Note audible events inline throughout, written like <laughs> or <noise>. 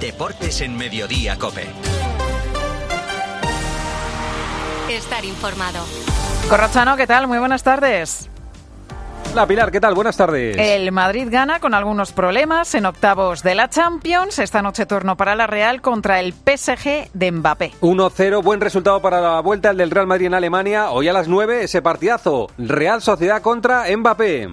Deportes en Mediodía Cope. Estar informado. Corrochano, ¿qué tal? Muy buenas tardes. Hola Pilar, ¿qué tal? Buenas tardes. El Madrid gana con algunos problemas en octavos de la Champions. Esta noche turno para la Real contra el PSG de Mbappé. 1-0, buen resultado para la vuelta al del Real Madrid en Alemania. Hoy a las 9 ese partidazo. Real Sociedad contra Mbappé.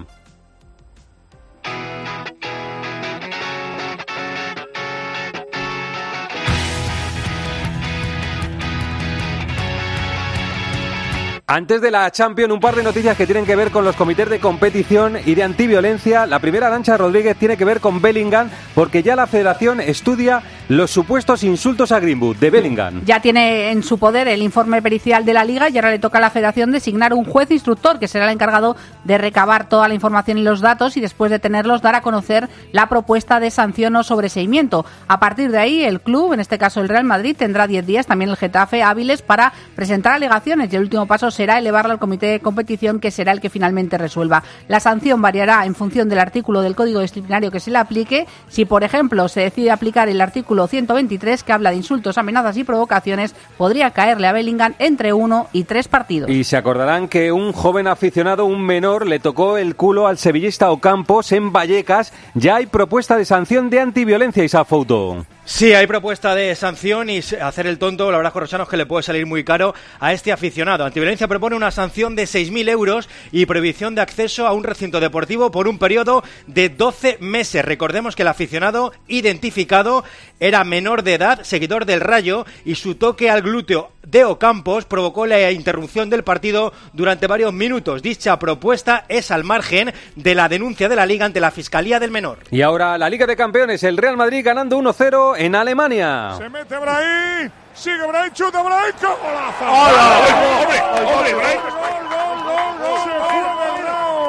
Antes de la Champions, un par de noticias que tienen que ver con los comités de competición y de antiviolencia. La primera, Arancha Rodríguez, tiene que ver con Bellingham, porque ya la federación estudia los supuestos insultos a Greenwood de Bellingham. Ya tiene en su poder el informe pericial de la liga y ahora le toca a la federación designar un juez instructor que será el encargado de recabar toda la información y los datos y después de tenerlos dar a conocer la propuesta de sanción o sobreseimiento. A partir de ahí, el club, en este caso el Real Madrid, tendrá 10 días, también el Getafe, hábiles para presentar alegaciones y el último paso será elevarla al comité de competición que será el que finalmente resuelva. La sanción variará en función del artículo del código disciplinario que se le aplique. Si, por ejemplo, se decide aplicar el artículo 123 que habla de insultos, amenazas y provocaciones, podría caerle a Bellingham entre uno y tres partidos. Y se acordarán que un joven aficionado, un menor, le tocó el culo al sevillista Ocampos en Vallecas. Ya hay propuesta de sanción de antiviolencia, esa foto. Sí, hay propuesta de sanción y hacer el tonto, la verdad, Corrochano, es que le puede salir muy caro a este aficionado. Antiviolencia propone una sanción de 6.000 euros y prohibición de acceso a un recinto deportivo por un periodo de 12 meses. Recordemos que el aficionado identificado era menor de edad, seguidor del Rayo, y su toque al glúteo de Ocampos provocó la interrupción del partido durante varios minutos. Dicha propuesta es al margen de la denuncia de la Liga ante la Fiscalía del Menor. Y ahora la Liga de Campeones, el Real Madrid ganando 1-0 en Alemania. Se mete Brahim, sigue Brahim, chuta Brahim, ¡qué golazo! ¡Hola! ¡Hombre, hombre, Belgrado.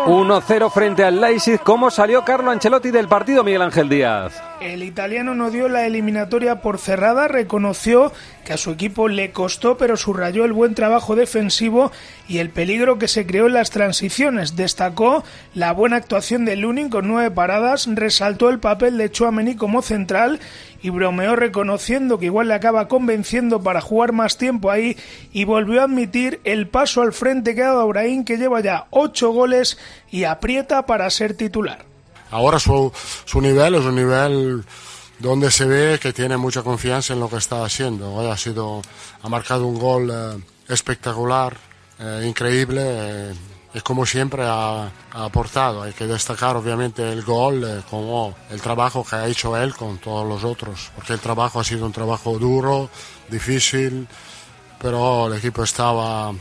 1-0 frente al Leipzig. ¿Cómo salió Carlo Ancelotti del partido, Miguel Ángel Díaz? El italiano no dio la eliminatoria por cerrada, reconoció que a su equipo le costó, pero subrayó el buen trabajo defensivo y el peligro que se creó en las transiciones. Destacó la buena actuación de Lunin con nueve paradas, resaltó el papel de Chouameni como central y bromeó reconociendo que igual le acaba convenciendo para jugar más tiempo ahí y volvió a admitir el paso al frente que ha dado Brahim que lleva ya ocho goles y aprieta para ser titular. Ahora su, su nivel es un nivel donde se ve que tiene mucha confianza en lo que está haciendo. Hoy ha sido, ha marcado un gol eh, espectacular, eh, increíble. eh, y como siempre ha, ha aportado. Hay que destacar obviamente el gol eh, como el trabajo que ha hecho él con todos los otros, porque el trabajo ha sido un trabajo duro, difícil, pero el equipo estaba,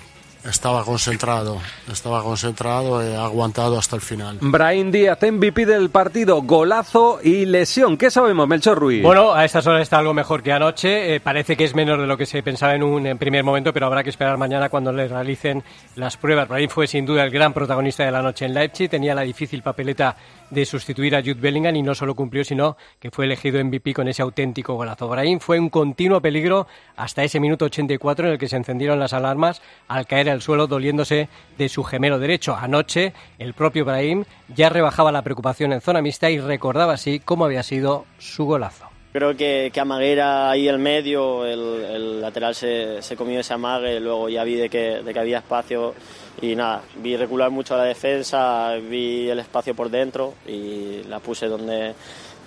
estaba concentrado, estaba concentrado y aguantado hasta el final. Brahim Díaz, MVP del partido, golazo y lesión. ¿Qué sabemos, Melchor Ruiz? Bueno, a estas horas está algo mejor que anoche. Eh, parece que es menos de lo que se pensaba en un en primer momento, pero habrá que esperar mañana cuando le realicen las pruebas. Brahim fue sin duda el gran protagonista de la noche en Leipzig. Tenía la difícil papeleta de sustituir a Jude Bellingham y no solo cumplió, sino que fue elegido MVP con ese auténtico golazo. Brahim fue un continuo peligro hasta ese minuto 84 en el que se encendieron las alarmas al caer al suelo doliéndose de su gemelo derecho. Anoche el propio Brahim ya rebajaba la preocupación en zona mixta y recordaba así cómo había sido su golazo. Creo que, que Amaguera ahí el medio, el, el lateral se, se comió ese amague, luego ya vi de que, de que había espacio y nada, vi recular mucho la defensa, vi el espacio por dentro y la puse donde,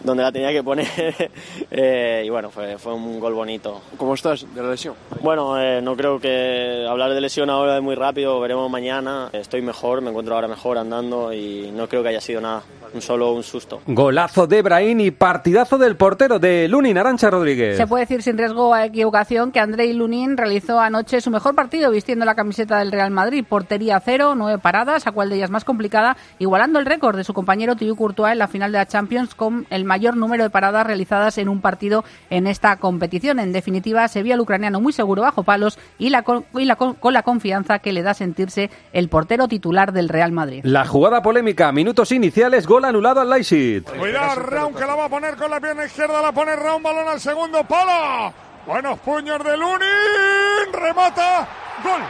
donde la tenía que poner <laughs> Eh, y bueno, fue, fue un gol bonito. ¿Cómo estás de la lesión? Bueno, eh, no creo que hablar de lesión ahora es muy rápido, veremos mañana. Estoy mejor, me encuentro ahora mejor andando y no creo que haya sido nada, un solo un susto. Golazo de Brahim y partidazo del portero de Lunin, Arancha Rodríguez. Se puede decir sin riesgo a equivocación que Andrei Lunin realizó anoche su mejor partido vistiendo la camiseta del Real Madrid. Portería cero, nueve paradas, a cual de ellas más complicada, igualando el récord de su compañero Thibaut Courtois en la final de la Champions con el mayor número de paradas realizadas en un partido en esta competición. En definitiva, se vio al ucraniano muy seguro bajo palos y, la, con, y la, con, con la confianza que le da sentirse el portero titular del Real Madrid. La jugada polémica, minutos iniciales, gol anulado al Leipzig. Cuidado, Raúl que la va a poner con la pierna izquierda, la pone Raúl, balón al segundo palo. Buenos puños de Lunin, remata, gol,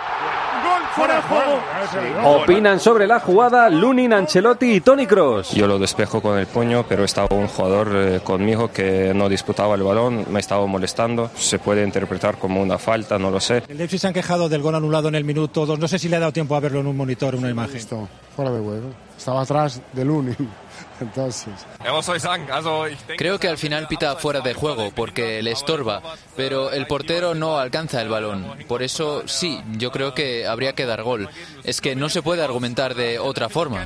gol, fuera de juego. Opinan sobre la jugada Lunin, Ancelotti y Tony Cross. Yo lo despejo con el puño, pero estaba un jugador eh, conmigo que no disputaba el balón, me estaba molestando. Se puede interpretar como una falta, no lo sé. El Leipzig se han quejado del gol anulado en el minuto 2. No sé si le ha dado tiempo a verlo en un monitor, una imagen. Esto, fuera de juego. Estaba atrás de Lunin. <laughs> Entonces. Creo que al final pita fuera de juego porque le estorba, pero el portero no alcanza el balón. Por eso sí, yo creo que habría que dar gol. Es que no se puede argumentar de otra forma.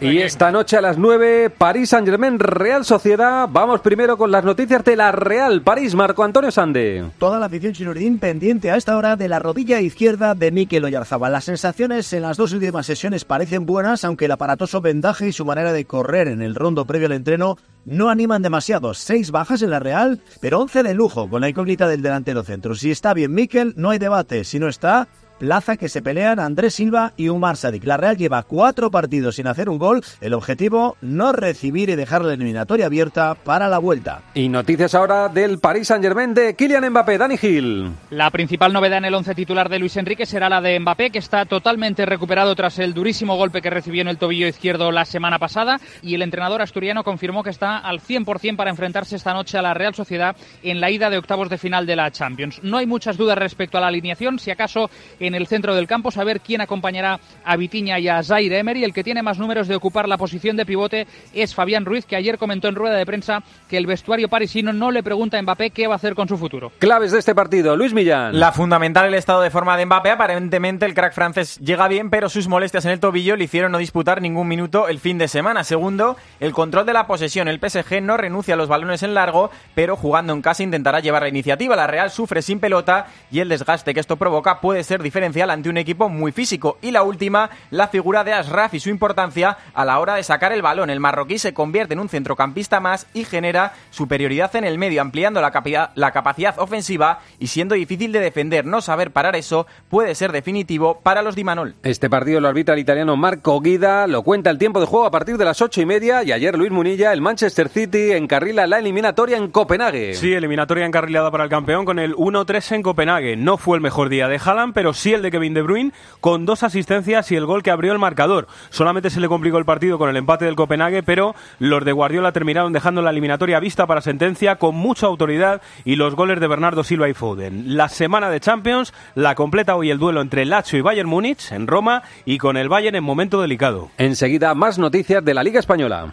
Y esta noche a las 9, París Saint Germain, Real Sociedad. Vamos primero con las noticias de la Real París, Marco Antonio Sande. Toda la afición chinurdín pendiente a esta hora de la rodilla izquierda de Mikel Oyarzabal. Las sensaciones en las dos últimas sesiones parecen buenas, aunque el aparatoso vendaje y su manera de correr en el rondo previo al entreno no animan demasiado. Seis bajas en la Real, pero once de lujo, con la incógnita del delantero centro. Si está bien Mikel, no hay debate. Si no está, plaza que se pelean Andrés Silva y Umar Sadik. La Real lleva cuatro partidos sin hacer un gol. El objetivo, no recibir y dejar la eliminatoria abierta para la vuelta. Y noticias ahora del Paris Saint-Germain de Kylian Mbappé, Dani Gil. La principal novedad en el once titular de Luis Enrique será la de Mbappé, que está totalmente recuperado tras el durísimo golpe que recibió en el tobillo izquierdo la semana pasada. Y el entrenador asturiano confirmó que está al 100% para enfrentarse esta noche a la Real Sociedad en la ida de octavos de final de la Champions. No hay muchas dudas respecto a la alineación, si acaso en el centro del campo, saber quién acompañará a Vitiña y a Zaire Emery. El que tiene más números de ocupar la posición de pivote es Fabián Ruiz, que ayer comentó en rueda de prensa que el vestuario parisino no le pregunta a Mbappé qué va a hacer con su futuro. Claves de este partido, Luis Millán. La fundamental el estado de forma de Mbappé. Aparentemente el crack francés llega bien, pero sus molestias en el tobillo le hicieron no disputar ningún minuto el fin de semana. Segundo, el control de la posesión. El PSG no renuncia a los balones en largo, pero jugando en casa intentará llevar la iniciativa. La Real sufre sin pelota y el desgaste que esto provoca puede ser diferencial ante un equipo muy físico. Y la última, la figura de Ashraf y su importancia a la hora de sacar el balón. El marroquí se convierte en un centrocampista más y genera superioridad en el medio, ampliando la, capacidad, la capacidad ofensiva y siendo difícil de defender. No saber parar eso puede ser definitivo para los Dimanol. Este partido lo arbitra el italiano Marco Guida, lo cuenta el tiempo de juego a partir de las ocho y media y ayer Luis Munilla, el Manchester City encarrila la eliminatoria en Copenhague. Sí, eliminatoria encarrilada para el campeón con el 1-3 en Copenhague. No fue el mejor día de Haaland, pero sí el de Kevin De Bruyne con dos asistencias y el gol que abrió el marcador. Solamente se le complicó el partido con el empate del Copenhague, pero los de Guardiola terminaron dejando la eliminatoria vista para sentencia con mucha autoridad y los goles de Bernardo Silva y Foden. La semana de Champions la completa hoy el duelo entre Lazio y Bayern Múnich en Roma y con el Bayern en momento delicado. Enseguida más noticias de la Liga Española.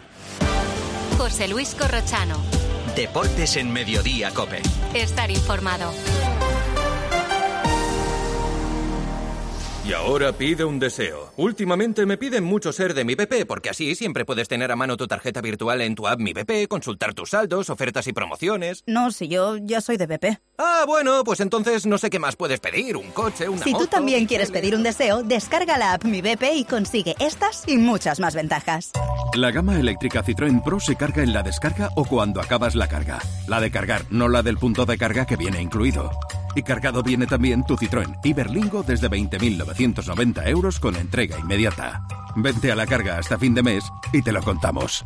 José Luis Corrochano. Deportes en Mediodía, Cope. Estar informado. Y ahora pide un deseo. Últimamente me piden mucho ser de mi BP, porque así siempre puedes tener a mano tu tarjeta virtual en tu app Mi BP, consultar tus saldos, ofertas y promociones. No, si yo ya soy de BP. Ah, bueno, pues entonces no sé qué más puedes pedir, un coche, una Si moto. tú también quieres pedir un deseo, descarga la app Mi BP y consigue estas y muchas más ventajas. La gama eléctrica Citroën Pro se carga en la descarga o cuando acabas la carga. La de cargar, no la del punto de carga que viene incluido. Y cargado viene también tu Citroën Iberlingo desde 20.990 euros con entrega inmediata. Vente a la carga hasta fin de mes y te lo contamos.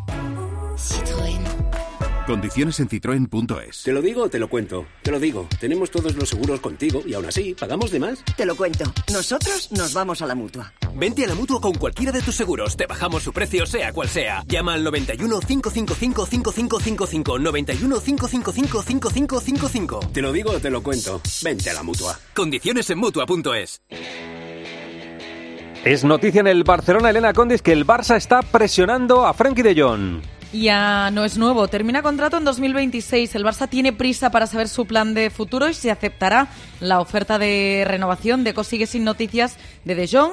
Condiciones en citroen.es. Te lo digo o te lo cuento. Te lo digo. Tenemos todos los seguros contigo y aún así, ¿pagamos de más? Te lo cuento. Nosotros nos vamos a la mutua. Vente a la mutua con cualquiera de tus seguros. Te bajamos su precio, sea cual sea. Llama al 91 555 5555. 91 555 5555. Te lo digo o te lo cuento. Vente a la mutua. Condiciones en mutua.es. Es noticia en el Barcelona, Elena Condis, que el Barça está presionando a Frenkie de Jong. Ya no es nuevo. Termina contrato en 2026. El Barça tiene prisa para saber su plan de futuro y si aceptará la oferta de renovación. Deco sigue sin noticias de De Jong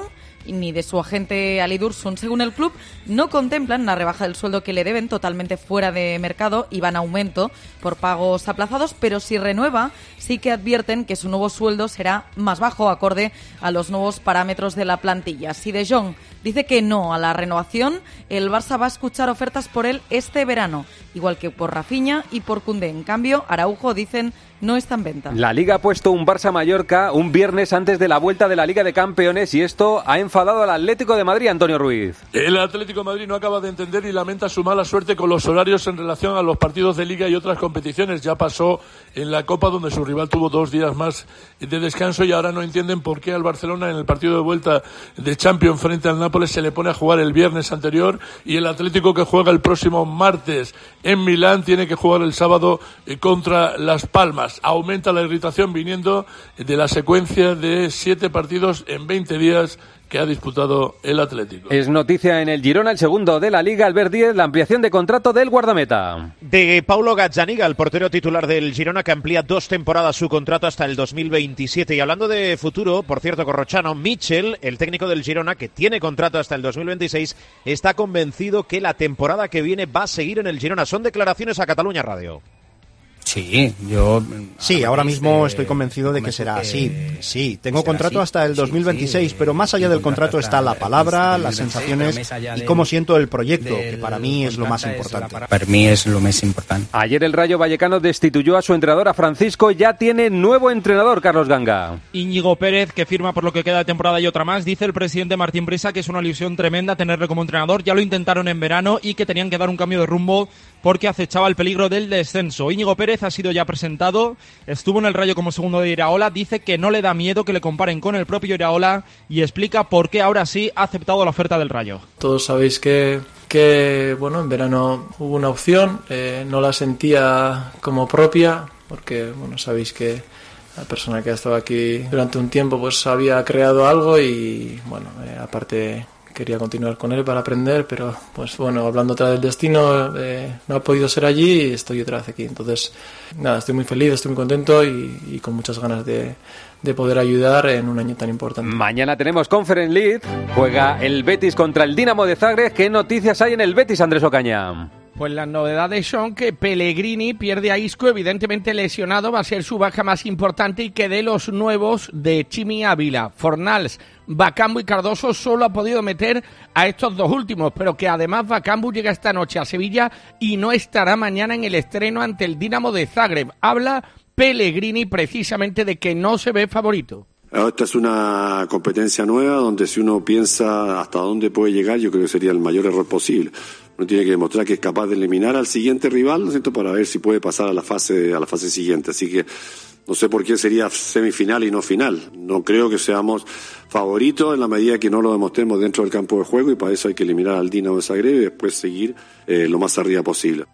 ni de su agente Ali Dursun. Según el club, no contemplan una rebaja del sueldo que le deben totalmente fuera de mercado y van a aumento por pagos aplazados, pero si renueva, sí que advierten que su nuevo sueldo será más bajo, acorde a los nuevos parámetros de la plantilla. Si De Jong dice que no a la renovación, el Barça va a escuchar ofertas por él este verano, igual que por Rafinha y por Koundé. En cambio, Araujo dicen no está en venta. La Liga ha puesto un Barça-Mallorca un viernes antes de la vuelta de la Liga de Campeones y esto ha enfadado al Atlético de Madrid, Antonio Ruiz. El Atlético de Madrid no acaba de entender y lamenta su mala suerte con los horarios en relación a los partidos de Liga y otras competiciones. Ya pasó en la Copa donde su rival tuvo dos días más de descanso y ahora no entienden por qué al Barcelona en el partido de vuelta de Champions frente al Nápoles se le pone a jugar el viernes anterior y el Atlético que juega el próximo martes en Milán tiene que jugar el sábado eh, contra Las Palmas. Aumenta la irritación viniendo de la secuencia de siete partidos en 20 días que ha disputado el Atlético. Es noticia en el Girona, el segundo de la Liga, Albert Díez, la ampliación de contrato del guardameta. De Paulo Gazzaniga, el portero titular del Girona, que amplía dos temporadas su contrato hasta el 2027. Y hablando de futuro, por cierto, Corrochano, Mitchell, el técnico del Girona, que tiene contrato hasta el 2026, está convencido que la temporada que viene va a seguir en el Girona. Son declaraciones a Cataluña Radio. Sí, yo... Sí, ahora mismo estoy convencido de que será así. Sí, tengo contrato hasta el 2026, pero más allá del contrato está la palabra, las sensaciones y cómo siento el proyecto, que para mí es lo más importante. Para mí es lo más importante. Ayer el Rayo Vallecano destituyó a su entrenador, a Francisco, ya tiene nuevo entrenador, Carlos Ganga. Íñigo Pérez, que firma por lo que queda de temporada y otra más, dice el presidente Martín Brisa que es una ilusión tremenda tenerle como entrenador. Ya lo intentaron en verano y que tenían que dar un cambio de rumbo porque acechaba el peligro del descenso. Íñigo Pérez ha sido ya presentado, estuvo en el Rayo como segundo de Iraola, dice que no le da miedo que le comparen con el propio Iraola y explica por qué ahora sí ha aceptado la oferta del Rayo. Todos sabéis que, que bueno, en verano hubo una opción, eh, no la sentía como propia, porque bueno, sabéis que la persona que ha estado aquí durante un tiempo pues había creado algo y bueno, eh, aparte quería continuar con él para aprender, pero pues bueno, hablando otra del destino, eh, no ha podido ser allí y estoy otra vez aquí. Entonces, nada, estoy muy feliz, estoy muy contento y, y con muchas ganas de, de poder ayudar en un año tan importante. Mañana tenemos Conference League, juega el Betis contra el Dinamo de Zagreb. ¿Qué noticias hay en el Betis, Andrés Ocaña? Pues las novedades son que Pellegrini pierde a Isco, evidentemente lesionado, va a ser su baja más importante y que de los nuevos de Chimi Ávila, Fornals, Bacambu y Cardoso solo ha podido meter a estos dos últimos, pero que además Bacambu llega esta noche a Sevilla y no estará mañana en el estreno ante el Dinamo de Zagreb. Habla Pellegrini precisamente de que no se ve favorito. Esta es una competencia nueva donde si uno piensa hasta dónde puede llegar, yo creo que sería el mayor error posible. Uno tiene que demostrar que es capaz de eliminar al siguiente rival, ¿no es cierto?, para ver si puede pasar a la fase, a la fase siguiente. Así que no sé por qué sería semifinal y no final. No creo que seamos favoritos en la medida que no lo demostremos dentro del campo de juego y para eso hay que eliminar al Dinamo de Zagreb y después seguir eh, lo más arriba posible.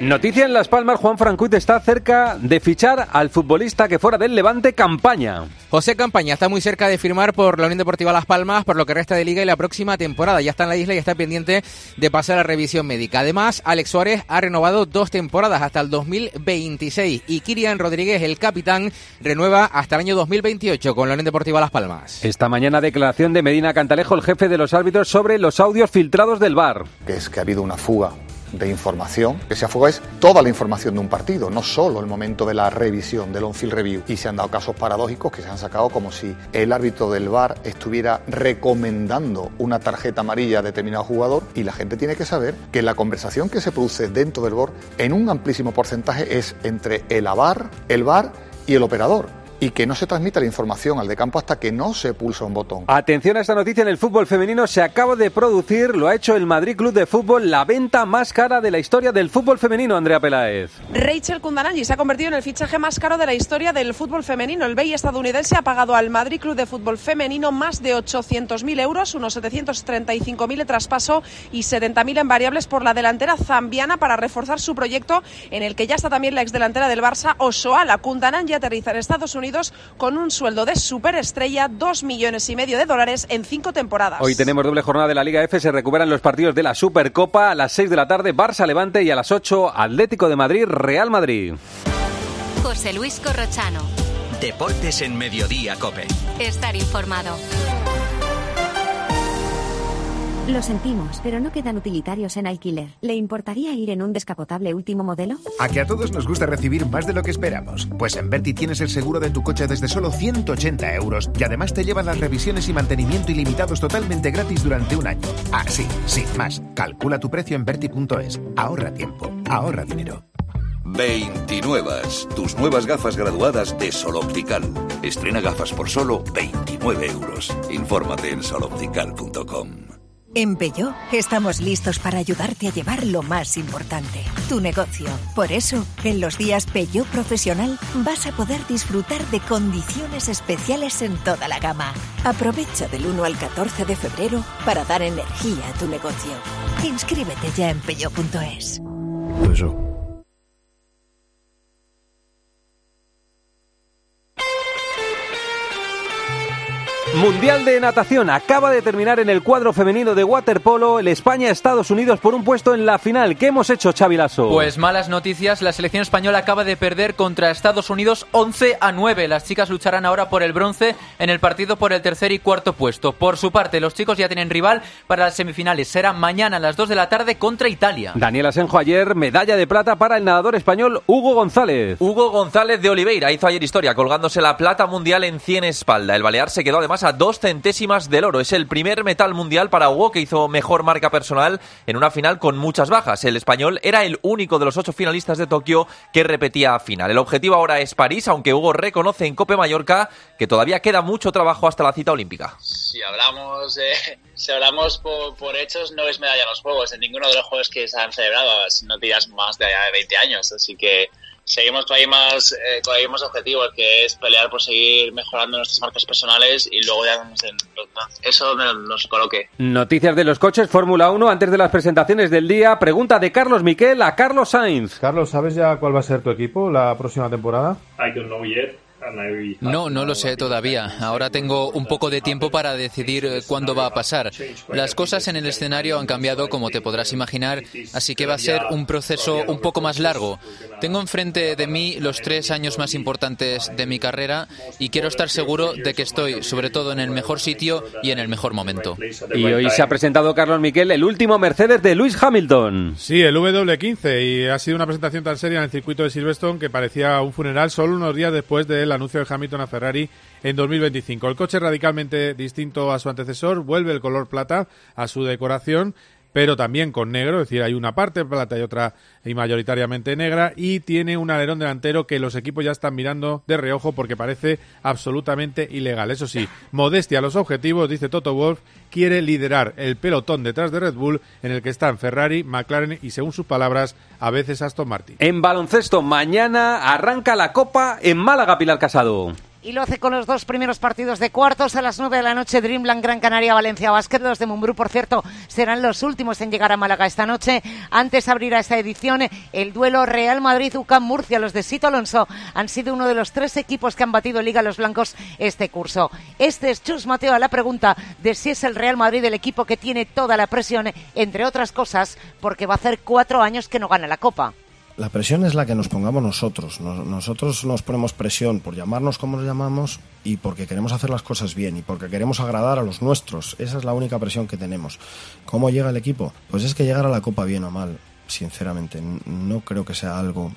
Noticia en Las Palmas, Juan Francuit está cerca de fichar al futbolista que fuera del Levante Campaña. José Campaña está muy cerca de firmar por la Unión Deportiva Las Palmas por lo que resta de liga y la próxima temporada. Ya está en la isla y está pendiente de pasar a revisión médica. Además, Alex Suárez ha renovado dos temporadas hasta el 2026 y Kirian Rodríguez, el capitán, renueva hasta el año 2028 con la Unión Deportiva Las Palmas. Esta mañana declaración de Medina Cantalejo, el jefe de los árbitros, sobre los audios filtrados del VAR. Que es que ha habido una fuga de información. Esa fuga es toda la información de un partido, no solo el momento de la revisión, del on-field review. Y se han dado casos paradójicos que se han sacado como si el árbitro del VAR estuviera recomendando una tarjeta amarilla a determinado jugador y la gente tiene que saber que la conversación que se produce dentro del VAR en un amplísimo porcentaje es entre el AVAR, el VAR y el operador y que no se transmita la información al de campo hasta que no se pulsa un botón. Atención a esta noticia en el fútbol femenino. Se acaba de producir, lo ha hecho el Madrid Club de Fútbol, la venta más cara de la historia del fútbol femenino, Andrea Peláez. Rachel Kundananji se ha convertido en el fichaje más caro de la historia del fútbol femenino. El BEI estadounidense ha pagado al Madrid Club de Fútbol femenino más de 800.000 euros, unos 735.000 de traspaso y 70.000 en variables por la delantera zambiana para reforzar su proyecto en el que ya está también la exdelantera del Barça, Osoala. Kundananji aterriza en Estados Unidos con un sueldo de superestrella, dos millones y medio de dólares en cinco temporadas. Hoy tenemos doble jornada de la Liga F, se recuperan los partidos de la Supercopa a las 6 de la tarde, Barça Levante y a las 8 Atlético de Madrid, Real Madrid. José Luis Corrochano. Deportes en Mediodía, Cope. Estar informado. Lo sentimos, pero no quedan utilitarios en alquiler. ¿Le importaría ir en un descapotable último modelo? A que a todos nos gusta recibir más de lo que esperamos. Pues en Berti tienes el seguro de tu coche desde solo 180 euros y además te llevan las revisiones y mantenimiento ilimitados totalmente gratis durante un año. Ah, sí, sí, más. Calcula tu precio en Berti.es. Ahorra tiempo, ahorra dinero. 29. Tus nuevas gafas graduadas de Sol Optical. Estrena gafas por solo 29 euros. Infórmate en soloptical.com. En Peugeot estamos listos para ayudarte a llevar lo más importante, tu negocio. Por eso, en los días Peugeot Profesional vas a poder disfrutar de condiciones especiales en toda la gama. Aprovecha del 1 al 14 de febrero para dar energía a tu negocio. Inscríbete ya en peugeot.es. Mundial de Natación acaba de terminar en el cuadro femenino de waterpolo el España-Estados Unidos por un puesto en la final. ¿Qué hemos hecho, Xavi Lasso? Pues malas noticias, la selección española acaba de perder contra Estados Unidos 11 a 9. Las chicas lucharán ahora por el bronce en el partido por el tercer y cuarto puesto. Por su parte, los chicos ya tienen rival para las semifinales. Será mañana a las 2 de la tarde contra Italia. Daniel Asenjo ayer, medalla de plata para el nadador español Hugo González. Hugo González de Oliveira hizo ayer historia colgándose la plata mundial en 100 espalda. El Balear se quedó además dos centésimas del oro. Es el primer metal mundial para Hugo que hizo mejor marca personal en una final con muchas bajas. El español era el único de los ocho finalistas de Tokio que repetía final. El objetivo ahora es París, aunque Hugo reconoce en Cope Mallorca que todavía queda mucho trabajo hasta la cita olímpica. Si hablamos, de, <laughs> si hablamos por, hechos, no es medalla en los Juegos, en ninguno de los Juegos que se han celebrado, no tiras más de 20 años, así que seguimos con ahí más, eh, con ahí más objetivos, que es pelear por seguir mejorando nuestras marcas personales y luego ya eso nos coloque. Noticias de los coches Fórmula 1 antes de las presentaciones del día. Pregunta de Carlos Miquel a Carlos Sainz. Carlos, ¿sabes ya cuál va a ser tu equipo la próxima temporada? I don't know yet. No, no lo sé todavía. Ahora tengo un poco de tiempo para decidir eh, cuándo va a pasar. Las cosas en el escenario han cambiado, como te podrás imaginar, así que va a ser un proceso un poco más largo. Tengo enfrente de mí los tres años más importantes de mi carrera y quiero estar seguro de que estoy, sobre todo, en el mejor sitio y en el mejor momento. Y hoy se ha presentado Carlos Miquel, el último Mercedes de Lewis Hamilton. Sí, el W15, y ha sido una presentación tan seria en el circuito de Silverstone que parecía un funeral solo unos días después de la anuncio de Hamilton a Ferrari en 2025. El coche radicalmente distinto a su antecesor, vuelve el color plata a su decoración pero también con negro, es decir, hay una parte plata y otra y mayoritariamente negra, y tiene un alerón delantero que los equipos ya están mirando de reojo porque parece absolutamente ilegal. Eso sí, modestia a los objetivos, dice Toto Wolf, quiere liderar el pelotón detrás de Red Bull, en el que están Ferrari, McLaren y, según sus palabras, a veces Aston Martin. En baloncesto, mañana arranca la Copa en Málaga, Pilar Casado y lo hace con los dos primeros partidos de cuartos a las nueve de la noche. Dreamland Gran Canaria Valencia Basket. Los de Mumbrú, por cierto, serán los últimos en llegar a Málaga esta noche. Antes abrirá esta edición el duelo Real Madrid-UCAM Murcia. Los de Sito Alonso han sido uno de los tres equipos que han batido Liga los Blancos este curso. Este es Chus Mateo a la pregunta de si es el Real Madrid el equipo que tiene toda la presión, entre otras cosas, porque va a hacer cuatro años que no gana la Copa. La presión es la que nos pongamos nosotros. nosotros nos ponemos presión por llamarnos como nos llamamos y porque queremos hacer las cosas bien y porque queremos agradar a los nuestros. Esa es la única presión que tenemos. ¿Cómo llega el equipo? Pues es que llegar a la Copa bien o mal, sinceramente, no creo que sea algo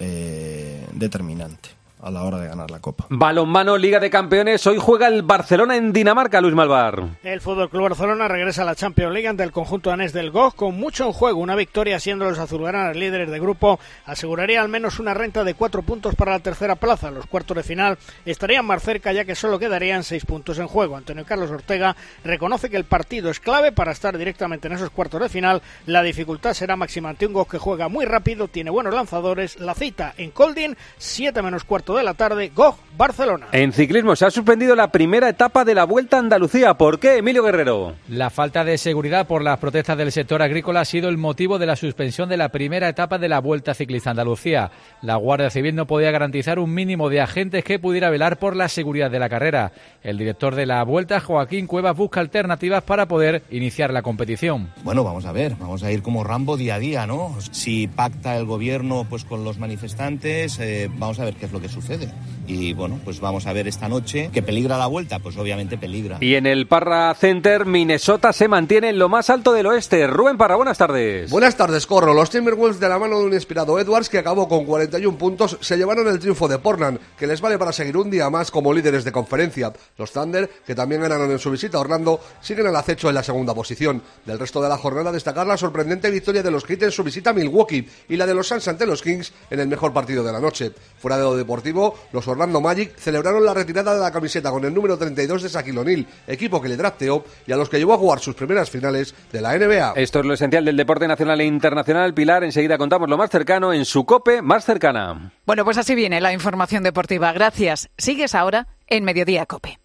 eh, determinante a la hora de ganar la Copa. Balonmano, Liga de Campeones. Hoy juega el Barcelona en Dinamarca, Luis Malvar. El Fútbol Club Barcelona regresa a la Champions League ante el conjunto danés del GOG con mucho en juego. Una victoria siendo los azulgranas líderes de grupo aseguraría al menos una renta de cuatro puntos para la tercera plaza. Los cuartos de final estarían más cerca ya que solo quedarían seis puntos en juego. Antonio Carlos Ortega reconoce que el partido es clave para estar directamente en esos cuartos de final. La dificultad será máxima ante un GOG que juega muy rápido, tiene buenos lanzadores. La cita en Colding, 7 menos cuarto de la tarde, GOG Barcelona. En ciclismo se ha suspendido la primera etapa de la Vuelta a Andalucía. ¿Por qué, Emilio Guerrero? La falta de seguridad por las protestas del sector agrícola ha sido el motivo de la suspensión de la primera etapa de la Vuelta Ciclista Andalucía. La Guardia Civil no podía garantizar un mínimo de agentes que pudiera velar por la seguridad de la carrera. El director de la Vuelta, Joaquín Cuevas, busca alternativas para poder iniciar la competición. Bueno, vamos a ver, vamos a ir como Rambo día a día, ¿no? Si pacta el gobierno pues con los manifestantes, eh, vamos a ver qué es lo que sucede. y bueno, pues vamos a ver esta noche. ¿Que peligra la vuelta? Pues obviamente peligra. Y en el Parra Center, Minnesota se mantiene en lo más alto del oeste. Rubén Parra, buenas tardes. Buenas tardes, Corro. Los Timberwolves de la mano de un inspirado Edwards que acabó con 41 puntos se llevaron el triunfo de Portland, que les vale para seguir un día más como líderes de conferencia. Los Thunder, que también ganaron en su visita a Orlando, siguen al acecho en la segunda posición. Del resto de la jornada destacar la sorprendente victoria de los Heat en su visita a Milwaukee y la de los Suns ante los Kings en el mejor partido de la noche. Fuera de lo deportivo, los Orlando Magic celebraron la retirada de la camiseta con el número 32 de Shaquille O'Neal, equipo que le drafteó y a los que llevó a jugar sus primeras finales de la NBA. Esto es lo esencial del deporte nacional e internacional. Pilar, enseguida contamos lo más cercano en su COPE más cercana. Bueno, pues así viene la información deportiva. Gracias. Sigues ahora en Mediodía COPE.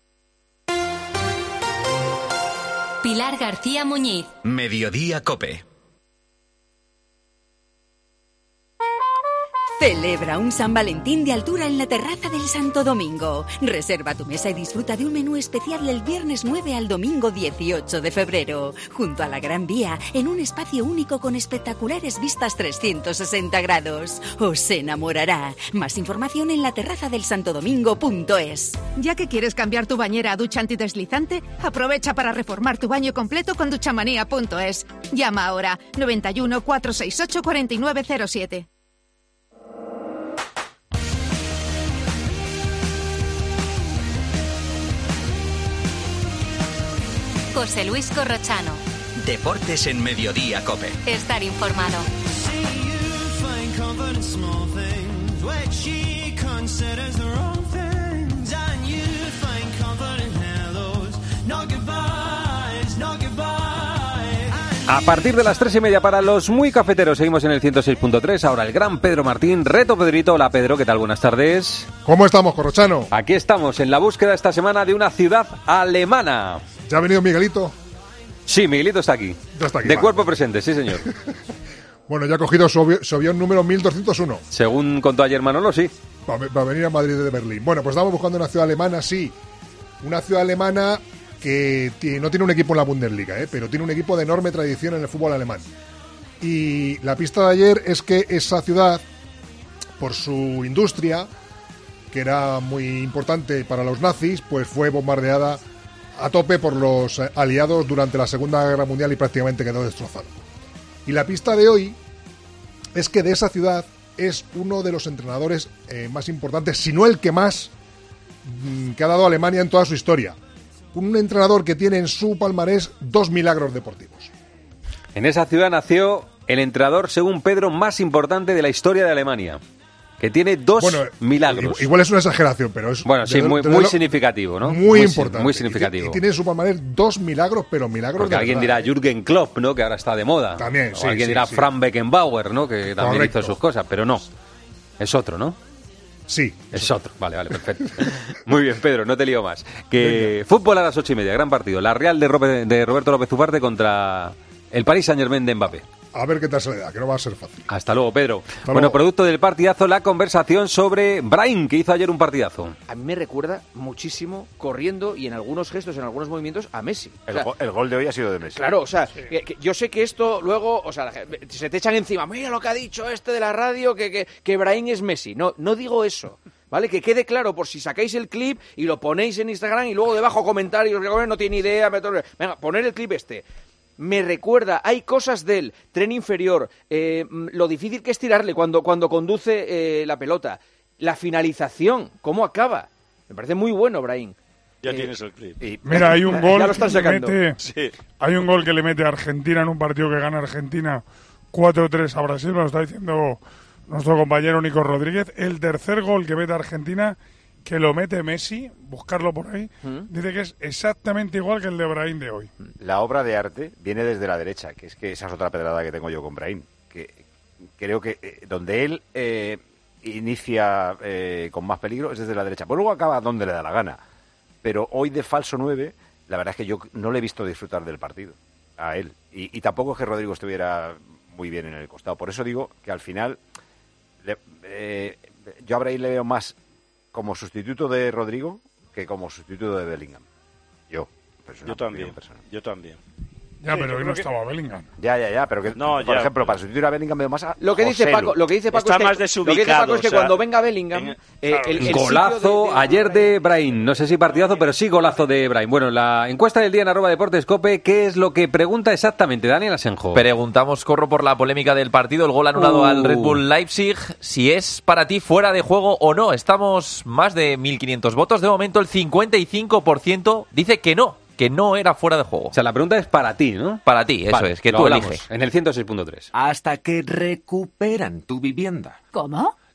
Pilar García Muñiz. Mediodía Cope. Celebra un San Valentín de altura en la terraza del Santo Domingo. Reserva tu mesa y disfruta de un menú especial del viernes 9 al domingo 18 de febrero, junto a la Gran Vía, en un espacio único con espectaculares vistas 360 grados. Os enamorará. Más información en la terraza del santodomingo.es. Ya que quieres cambiar tu bañera a ducha antideslizante, aprovecha para reformar tu baño completo con duchamanía.es. Llama ahora 91 468 4907. José Luis Corrochano. Deportes en Mediodía Cope. Estar informado. A partir de las tres y media para los muy cafeteros seguimos en el 106.3. Ahora el gran Pedro Martín, reto Pedrito. Hola Pedro, ¿qué tal? Buenas tardes. ¿Cómo estamos, Corrochano? Aquí estamos en la búsqueda esta semana de una ciudad alemana. ¿Ya ha venido Miguelito? Sí, Miguelito está aquí. Ya está aquí, de vale. cuerpo presente, sí señor. <laughs> Bueno, ya ha cogido avión número 1201. Según contó ayer Manolo, sí. Va a venir a Madrid de Berlín. Bueno, pues estamos buscando una ciudad alemana, sí. Una ciudad alemana que no tiene un equipo en la Bundesliga, ¿eh? pero tiene un equipo de enorme tradición en el fútbol alemán. Y la pista de ayer es que esa ciudad, por su industria, que era muy importante para los nazis, pues fue bombardeada a tope por los eh, aliados durante la Segunda Guerra Mundial y prácticamente quedó destrozada. Y la pista de hoy es que de esa ciudad es uno de los entrenadores eh, más importantes, si no el que más, mm, que ha dado Alemania en toda su historia. Un entrenador que tiene en su palmarés dos milagros deportivos. En esa ciudad nació el entrenador, según Pedro, más importante de la historia de Alemania. Que tiene dos Bueno, milagros. Igual es una exageración, pero es Bueno, sí, muy, significativo, ¿no? Muy, importante. Muy significativo. Y, tiene en su palmarés dos milagros, pero milagros Porque de alguien dirá Jürgen Klopp, ¿no? Que ahora está de moda. También, O sí, alguien sí, dirá sí. Frank Beckenbauer, ¿no? Que también Correcto. hizo sus cosas, pero no. Es otro, ¿no? Sí. Es otro. Vale, vale, perfecto. <laughs> Muy bien, Pedro, no te lío más. Que fútbol a las ocho y media, gran partido. La Real de, Robe- de Roberto López Ufarte contra el Paris Saint Germain de Mbappé. A ver qué tal se le da, que no va a ser fácil. Hasta luego, Pedro. Hasta bueno, luego. producto del partidazo, la conversación sobre Brain, que hizo ayer un partidazo. a mí me recuerda muchísimo corriendo y en algunos gestos, en algunos movimientos a Messi. O El, sea, go- el gol de hoy ha sido de Messi. Claro, o sea, que- que yo sé que esto luego, o sea, se te echan encima, mira lo que ha dicho este de la radio, que, que, que Brahim es Messi. No, no digo eso, ¿vale? Que quede claro por si sacáis el clip y lo ponéis en Instagram y luego debajo comentarios, no tiene idea, me to- venga, poner el clip este. Me recuerda, hay cosas del tren inferior, eh, mm, lo difícil que es tirarle cuando, cuando conduce eh, la pelota, la finalización, cómo acaba. Me parece muy bueno, Brahim. Ya Eh, tienes el clip. <laughs> Mira, hay un <laughs> Ya gol lo están que le sacando. mete, Sí. hay un gol que le mete a Argentina en un partido que gana Argentina 4-3 a Brasil, nos está diciendo nuestro compañero Nico Rodríguez. El tercer gol que mete a Argentina, que lo mete Messi, buscarlo por ahí, dice que es exactamente igual que el de Brahim de hoy. La obra de arte viene desde la derecha, que es que esa es otra pedrada que tengo yo con Brahim. Que creo que eh, donde él eh, inicia eh, con más peligro es desde la derecha. Pues luego acaba donde le da la gana. Pero hoy de falso 9, la verdad es que yo no le he visto disfrutar del partido a él. Y, y tampoco es que Rodrigo estuviera muy bien en el costado. Por eso digo que al final le- eh, yo a Brahim le veo más como sustituto de Rodrigo que como sustituto de Bellingham. Yo, Yo también, yo también. Ya, pero hoy no estaba Bellingham. Ya, ya, ya, pero que, No, por ya. ejemplo, para sustituir a Bellingham veo más a Lo que dice Joselu. Paco, lo que dice Paco Está es que, más lo que dice Paco es que o sea, cuando venga Bellingham, en- eh, el, el Golazo sitio de- de- ayer de Brain. No sé si partidazo, pero sí golazo de Brain. Bueno, la encuesta del día en arroba deportes cope, ¿qué es lo que pregunta exactamente Daniel Asenjo? Preguntamos, corro por la polémica del partido, el gol anulado Uh. al Red Bull Leipzig, si es para ti fuera de juego o no. Estamos más de 1.500 votos. De momento el 55% dice que no, que no era fuera de juego. O sea, la pregunta es para ti, ¿no? Para ti, eso Vale, es, que lo tú hablamos eliges. En el 106.3. Hasta que recuperan tu vivienda. ¿Cómo?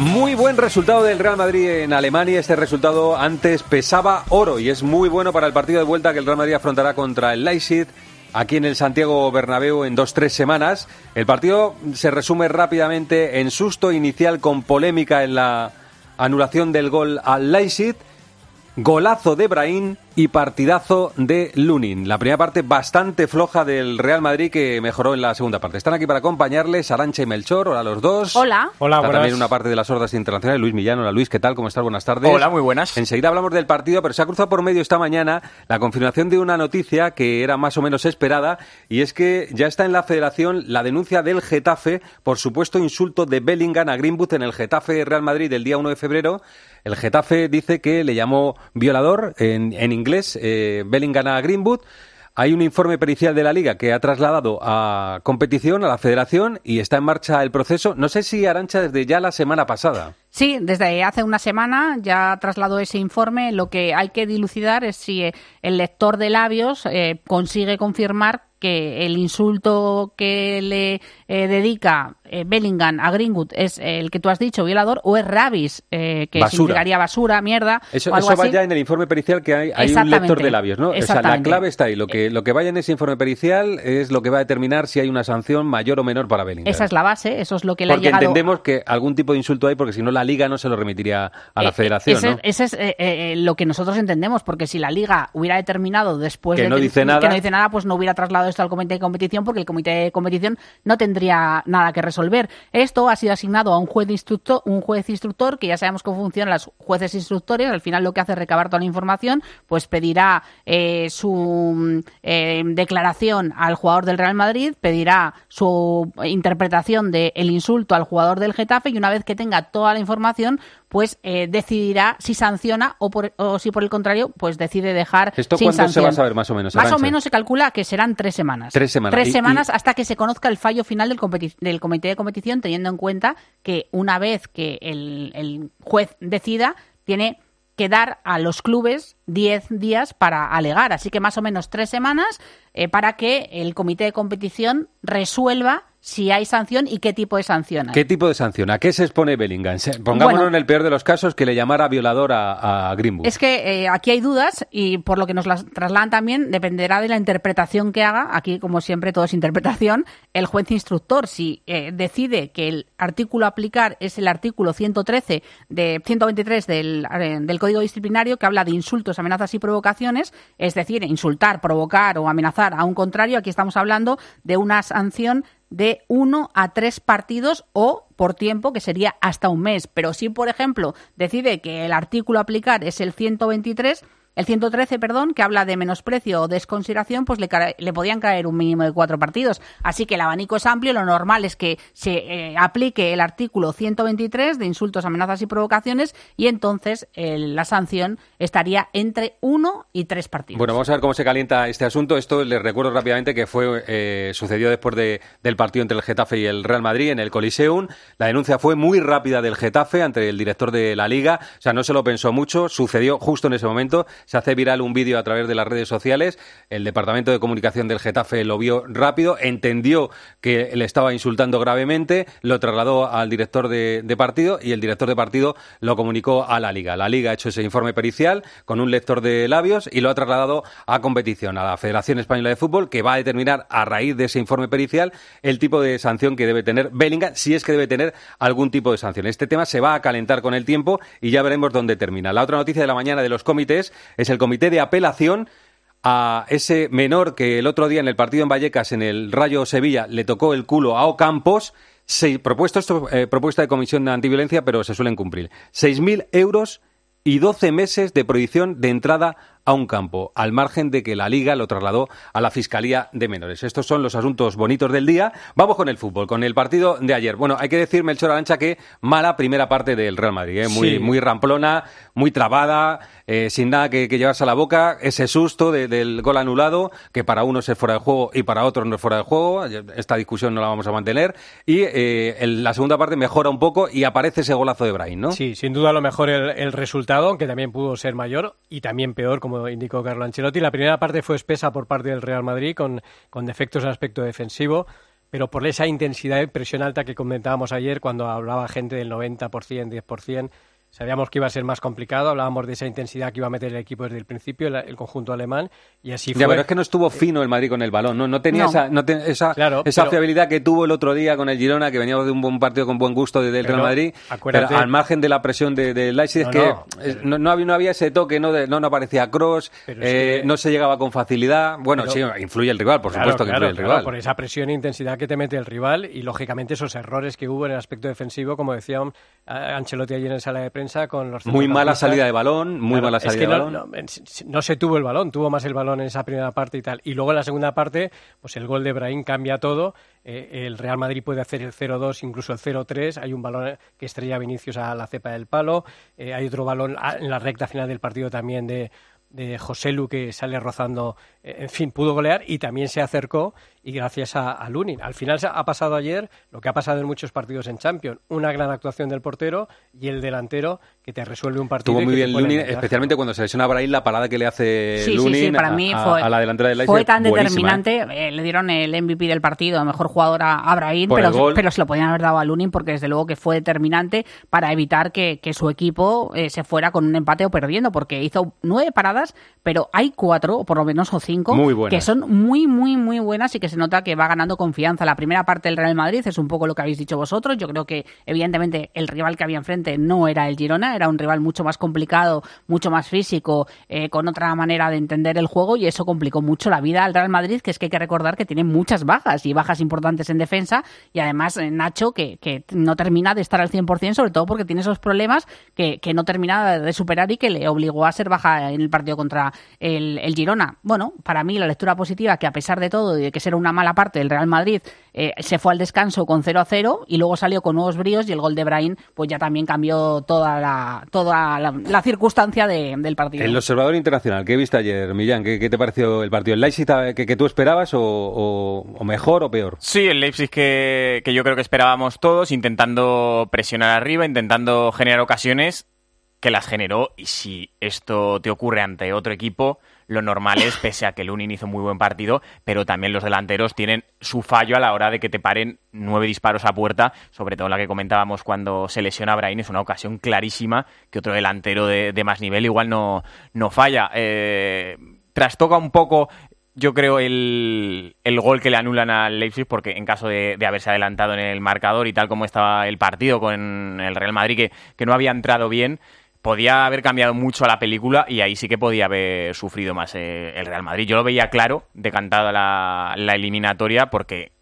Muy buen resultado del Real Madrid en Alemania. Este resultado antes pesaba oro y es muy bueno para el partido de vuelta que el Real Madrid afrontará contra el Leipzig aquí en el Santiago Bernabéu en dos tres semanas. El partido se resume rápidamente en susto inicial con polémica en la anulación del gol al Leipzig. Golazo de Brahim y partidazo de Lunin. La primera parte bastante floja del Real Madrid que mejoró en la segunda parte. Están aquí para acompañarles Arancha y Melchor. Hola a los dos. Hola. Hola, Está buenas. también una parte de las hordas internacionales. Luis Millán. Hola Luis, ¿qué tal? ¿Cómo estás? Buenas tardes. Hola, muy buenas. Enseguida hablamos del partido, pero se ha cruzado por medio esta mañana la confirmación de una noticia que era más o menos esperada y es que ya está en la federación la denuncia del Getafe por supuesto insulto de Bellingham a Greenwood en el Getafe Real Madrid del día 1 de febrero. El Getafe dice que le llamó violador en, en inglés eh, Bellingham a Greenwood. Hay un informe pericial de la Liga que ha trasladado a competición, a la federación, y está en marcha el proceso. No sé si Arancha desde ya la semana pasada. Sí, desde hace una semana ya trasladó ese informe. Lo que hay que dilucidar es si eh, el lector de labios eh, consigue confirmar que el insulto que le eh, dedica eh, Bellingham a Greenwood es el que tú has dicho, violador, o es Ravis, eh, que Basura. significaría basura, mierda. Eso, o algo eso va así. ya en el informe pericial que hay, hay un lector de labios, ¿no? O sea, la clave está ahí. Lo que, lo que vaya en ese informe pericial es lo que va a determinar si hay una sanción mayor o menor para Bellingham. Esa es la base, eso es lo que le ha Porque llegado. entendemos que algún tipo de insulto hay, porque si no la Liga no se lo remitiría a la Eh, Federación, ese, ¿no? ese es eh, eh, lo que nosotros entendemos, porque si la Liga hubiera determinado después Que de no dice nada. que no dice nada, pues no hubiera trasladado esto al comité de competición, porque el comité de competición no tendría nada que resolver. Esto ha sido asignado a un juez instructor, un juez instructor, que ya sabemos cómo funcionan los jueces instructores. Al final lo que hace es recabar toda la información, pues pedirá eh, su eh, declaración al jugador del Real Madrid, pedirá su interpretación del insulto al jugador del Getafe y una vez que tenga toda la información, pues eh, decidirá si sanciona o, por- o si por el contrario, pues decide dejar ¿Esto sin cuándo se va a saber más o menos, Más o menos se calcula que serán tres semanas. Tres semanas. Tres semanas y- hasta que se conozca el fallo final del, del comité de competición, teniendo en cuenta que una vez que el, el juez decida, tiene que dar a los clubes 10 días para alegar. Así que más o menos tres semanas eh, para que el comité de competición resuelva si hay sanción y qué tipo de sanción hay. ¿Qué tipo de sanción? ¿A qué se expone Bellingham? Pongámonos Bueno. en el peor de los casos que le llamara violador a, a Greenwood. Es que eh, aquí hay dudas y por lo que nos las trasladan también dependerá de la interpretación que haga. Aquí, como siempre, todo es interpretación. El juez instructor, si eh, decide que el artículo a aplicar es el artículo 113 de 123 del, eh, del Código Disciplinario que habla de insultos, amenazas y provocaciones, es decir, insultar, provocar o amenazar a un contrario. Aquí estamos hablando de una sanción de uno a tres partidos o por tiempo que sería hasta un mes. Pero si, por ejemplo, decide que el artículo a aplicar es el 123, el 113, perdón, que habla de menosprecio o desconsideración, pues le, le podían caer un mínimo de cuatro partidos. Así que el abanico es amplio. Lo normal es que se eh, aplique el artículo 123 de insultos, amenazas y provocaciones y entonces el- la sanción estaría entre uno y tres partidos. Bueno, vamos a ver cómo se calienta este asunto. Esto les recuerdo rápidamente que fue eh, sucedió después de- del partido entre el Getafe y el Real Madrid en el Coliseum. La denuncia fue muy rápida del Getafe ante el director de la Liga. O sea, no se lo pensó mucho. Sucedió justo en ese momento. Se hace viral un vídeo a través de las redes sociales. El departamento de comunicación del Getafe lo vio rápido, entendió que le estaba insultando gravemente, lo trasladó al director de, partido y el director de partido lo comunicó a la Liga. La Liga ha hecho ese informe pericial con un lector de labios y lo ha trasladado a competición, a la Federación Española de Fútbol, que va a determinar a raíz de ese informe pericial el tipo de sanción que debe tener Bellingham, si es que debe tener algún tipo de sanción. Este tema se va a calentar con el tiempo y ya veremos dónde termina. La otra noticia de la mañana de los comités es el comité de apelación a ese menor que el otro día en el partido en Vallecas, en el Rayo Sevilla, le tocó el culo a Ocampos. Se, propuesto esto, eh, propuesta de comisión de antiviolencia, pero se suelen cumplir. 6.000 euros y 12 meses de prohibición de entrada a un campo, al margen de que la Liga lo trasladó a la Fiscalía de Menores. Estos son los asuntos bonitos del día. Vamos con el fútbol, con el partido de ayer. Bueno, hay que decir, Melchor Arancha, que mala primera parte del Real Madrid. ¿eh? Muy, Sí. muy ramplona, muy trabada, eh, sin nada que, que llevarse a la boca. Ese susto de- del gol anulado, que para unos es fuera de juego y para otros no es fuera de juego. Esta discusión no la vamos a mantener. Y eh, el- la segunda parte mejora un poco y aparece ese golazo de Brahim, ¿no? Sí, sin duda lo mejor el, el resultado, aunque también pudo ser mayor y también peor, como indicó Carlo Ancelotti. La primera parte fue espesa por parte del Real Madrid, con, con defectos en aspecto defensivo, pero por esa intensidad y presión alta que comentábamos ayer cuando hablaba gente del 90%, 10%. Sabíamos que iba a ser más complicado, hablábamos de esa intensidad que iba a meter el equipo desde el principio, el, el conjunto alemán, y así fue. Ya, pero es que no estuvo fino el Madrid con el balón, no, no tenía No. esa, no te- esa, Claro, esa pero- fiabilidad que tuvo el otro día con el Girona, que venía de un buen partido con buen gusto del Pero Real Madrid. pero al margen de la presión de, de Leipzig, No, es que no, es- no, no había, no había ese toque, no, de- no, aparecía cross, es eh, que- no se llegaba con facilidad. Bueno, Pero- sí, influye el rival, por Claro, supuesto que claro, influye el rival. por esa presión e intensidad que te mete el rival y lógicamente esos errores que hubo en el aspecto defensivo, como decía Ancelotti ayer en sala de prensa con los Muy mala salida de balón, muy mala es salida que de no, balón. No, no se tuvo el balón, tuvo más el balón en esa primera parte y tal. Y luego en la segunda parte, pues el gol de Brahim cambia todo. Eh, el Real Madrid puede hacer el 0-2, incluso el 0-3. Hay un balón que estrella Vinicius a la cepa del palo. Eh, hay otro balón en la recta final del partido también de, de José Lu que sale rozando. Eh, en fin, pudo golear y también se acercó y gracias a, a Lunin. Al final se ha pasado ayer lo que ha pasado en muchos partidos en Champions. Una gran actuación del portero y el delantero que te resuelve un partido. Estuvo muy bien Lunin, especialmente cuando se lesiona a Brahim, la parada que le hace Sí, Lunin sí, para a- mí a, fue, a la delantera del fue Leipzig, tan buenísima, ¿eh? determinante. eh, le dieron el MVP del partido, a mejor jugador a, a Brahim, pero, pero se lo podían haber dado a Lunin porque desde luego que fue determinante para evitar que, que su equipo eh, se fuera con un empate o perdiendo, porque hizo nueve paradas, pero hay cuatro, o por lo menos o Muy buenas. que son muy, muy, muy buenas y que se nota que va ganando confianza. La primera parte del Real Madrid es un poco lo que habéis dicho vosotros. Yo creo que, evidentemente, el rival que había enfrente no era el Girona, era un rival mucho más complicado, mucho más físico, eh, con otra manera de entender el juego y eso complicó mucho la vida al Real Madrid, que es que hay que recordar que tiene muchas bajas y bajas importantes en defensa y además eh, Nacho que, que no termina de estar al 100%, sobre todo porque tiene esos problemas que, que no termina de superar y que le obligó a ser baja en el partido contra el, el Girona. Bueno, para mí la lectura positiva que a pesar de todo y de que ser una mala parte del Real Madrid eh, se fue al descanso con 0 a 0 y luego salió con nuevos bríos y el gol de Brahim pues ya también cambió toda la, toda la, la circunstancia de- del partido. El observador internacional, ¿qué viste ayer, Millán? ¿Qué, qué te pareció el partido? ¿El Leipzig que, que tú esperabas o, o- o mejor o peor? Sí, el Leipzig que, que yo creo que esperábamos todos, intentando presionar arriba, intentando generar ocasiones que las generó. Y si esto te ocurre ante otro equipo, lo normal es, pese a que Lunin hizo muy buen partido, pero también los delanteros tienen su fallo a la hora de que te paren nueve disparos a puerta, sobre todo la que comentábamos cuando se lesiona a Brahim, es una ocasión clarísima que otro delantero de, de más nivel igual no, no falla. Eh, trastoca un poco yo creo, el, el gol que le anulan al Leipzig, porque en caso de, de haberse adelantado en el marcador y tal como estaba el partido con el Real Madrid, que, que no había entrado bien, podía haber cambiado mucho a la película y ahí sí que podía haber sufrido más eh, el Real Madrid. Yo lo veía claro, decantada la, la eliminatoria, porque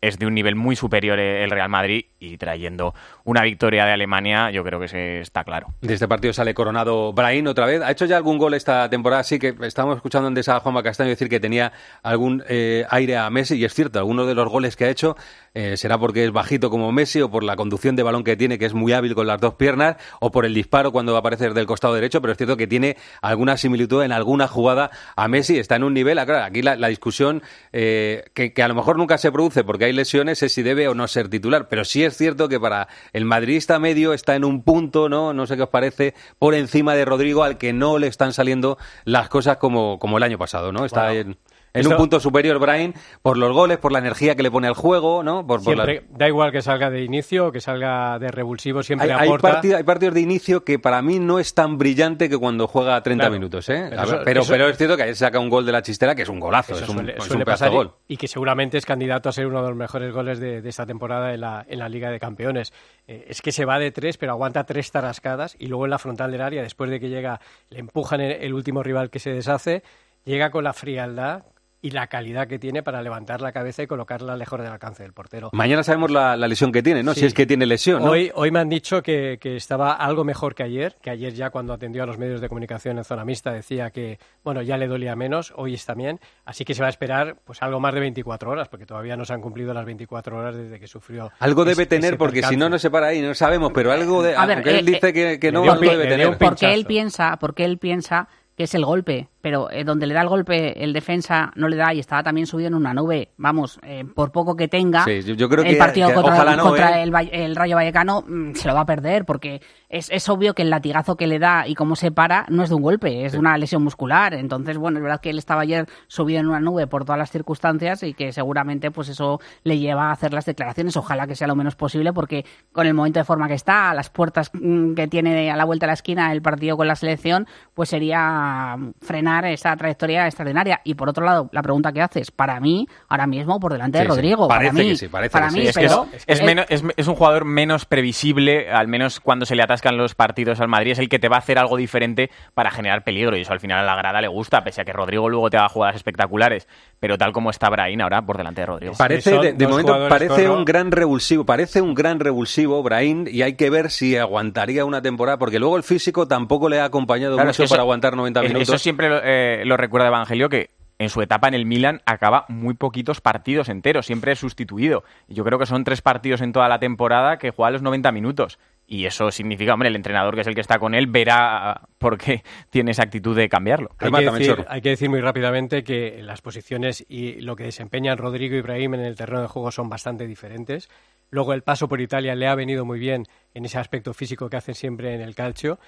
es de un nivel muy superior el Real Madrid y trayendo una victoria de Alemania, yo creo que se está claro. De este partido sale coronado Brahim otra vez. ¿Ha hecho ya algún gol esta temporada? Sí, que estábamos escuchando antes a Juanma Castaño decir que tenía algún eh, aire a Messi y es cierto, algunos de los goles que ha hecho eh, será porque es bajito como Messi o por la conducción de balón que tiene, que es muy hábil con las dos piernas, o por el disparo cuando va a aparecer del costado derecho, pero es cierto que tiene alguna similitud en alguna jugada a Messi. Está en un nivel, ah, claro, aquí la, discusión eh, que, que a lo mejor nunca se produce porque hay lesiones es si debe o no ser titular, pero sí es cierto que para el madridista medio está en un punto, ¿no? No sé qué os parece, por encima de Rodrigo al que no le están saliendo las cosas como, como el año pasado, ¿no? Está en en un punto superior Brian por los goles, por la energía que le pone al juego, ¿no? Por, siempre, Da igual que salga de inicio o que salga de revulsivo, siempre hay, aporta. Hay, partidos de inicio que para mí no es tan brillante que cuando juega 30 minutos, ¿eh? Pero, pero, es cierto que ayer saca un gol de la chistera que es un golazo, es un, es gol. Y, que seguramente es candidato a ser uno de los mejores goles de, esta temporada en la, en la Liga de Campeones. Eh, es que se va de tres, pero aguanta tres tarascadas y luego en la frontal del área, después de que llega, le empujan el último rival que se deshace, llega con la frialdad y la calidad que tiene para levantar la cabeza y colocarla lejos del alcance del portero. Mañana sabemos la, lesión que tiene, ¿no? Si es que tiene lesión, ¿no? Hoy, hoy me han dicho que, que, estaba algo mejor que ayer, que ayer ya cuando atendió a los medios de comunicación en zona mixta decía que, bueno, ya le dolía menos, hoy está bien, así que se va a esperar pues algo más de 24 horas, porque todavía no se han cumplido las 24 horas desde que sufrió. Algo debe tener, porque si no, no se para ahí, no sabemos, pero algo de... A ver, él eh, dice que, que no, algo debe tener. Porque él piensa, porque él piensa que es el golpe, pero eh, donde le da el golpe el defensa no le da y estaba también subido en una nube. Vamos, eh, por poco que tenga yo, creo el partido contra, el, el, Rayo Vallecano mm, se lo va a perder porque es, es, obvio que el latigazo que le da y cómo se para no es de un golpe, es de una lesión muscular. Entonces, bueno, es verdad que él estaba ayer subido en una nube por todas las circunstancias y que seguramente pues eso le lleva a hacer las declaraciones. Ojalá que sea lo menos posible porque con el momento de forma que está, a las puertas mm, que tiene a la vuelta de la esquina el partido con la selección, pues sería frenar esa trayectoria extraordinaria. Y por otro lado, la pregunta que haces, para mí, ahora mismo por delante de Rodrigo. Parece para que mí, sí, parece para que mí, sí. Es, que es, menos, es, un jugador menos previsible, al menos cuando se le atascan los partidos al Madrid, es el que te va a hacer algo diferente para generar peligro. Y eso al final a la grada le gusta, pese a que Rodrigo luego te haga jugadas espectaculares. Pero tal como está Brahim ahora por delante de Rodrigo. Parece, de, momento, parece un gran revulsivo, parece un gran revulsivo Brahim y hay que ver si aguantaría una temporada, porque luego el físico tampoco le ha acompañado mucho para aguantar 90 minutos. Eso siempre eh, lo recuerda Evangelio, que en su etapa en el Milan acaba muy poquitos partidos enteros, siempre es sustituido. Yo creo que son tres partidos en toda la temporada que juega los 90 minutos. Y eso significa, hombre, el entrenador que es el que está con él verá por qué tiene esa actitud de cambiarlo. Hay que, decir, hay que decir muy rápidamente que las posiciones y lo que desempeñan Rodrigo y Ibrahim en el terreno de juego son bastante diferentes. Luego el paso por Italia le ha venido muy bien en ese aspecto físico que hacen siempre en el calcio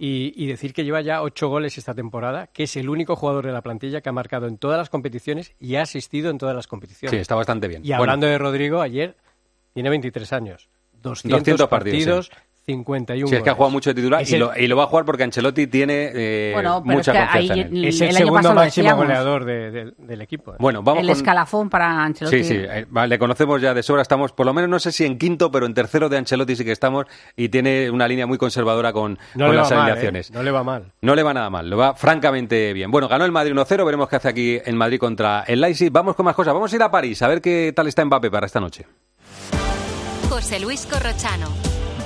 y, decir que lleva ya ocho goles esta temporada, que es el único jugador de la plantilla que ha marcado en todas las competiciones y ha asistido en todas las competiciones. Sí, está bastante bien. Y hablando de Rodrigo, ayer tiene 23 años, 200, partidos, 51 Sí, es que ha jugado mucho de titular y, lo, y, lo, va a jugar porque Ancelotti tiene eh, bueno, mucha es confianza en él. Es el, segundo máximo goleador de, de, del equipo. ¿eh? Bueno, vamos el escalafón para Ancelotti. Sí, sí, eh, le conocemos ya de sobra. Estamos, por lo menos, no sé si en quinto, pero en tercero de Ancelotti sí que estamos y tiene una línea muy conservadora con, no con las mal, alineaciones. ¿eh? No le va mal. No le va nada mal, lo va francamente bien. Bueno, ganó el Madrid 1-0, veremos qué hace aquí en Madrid contra el Leipzig. Vamos con más cosas. Vamos a ir a París a ver qué tal está Mbappé para esta noche. José Luis Corrochano.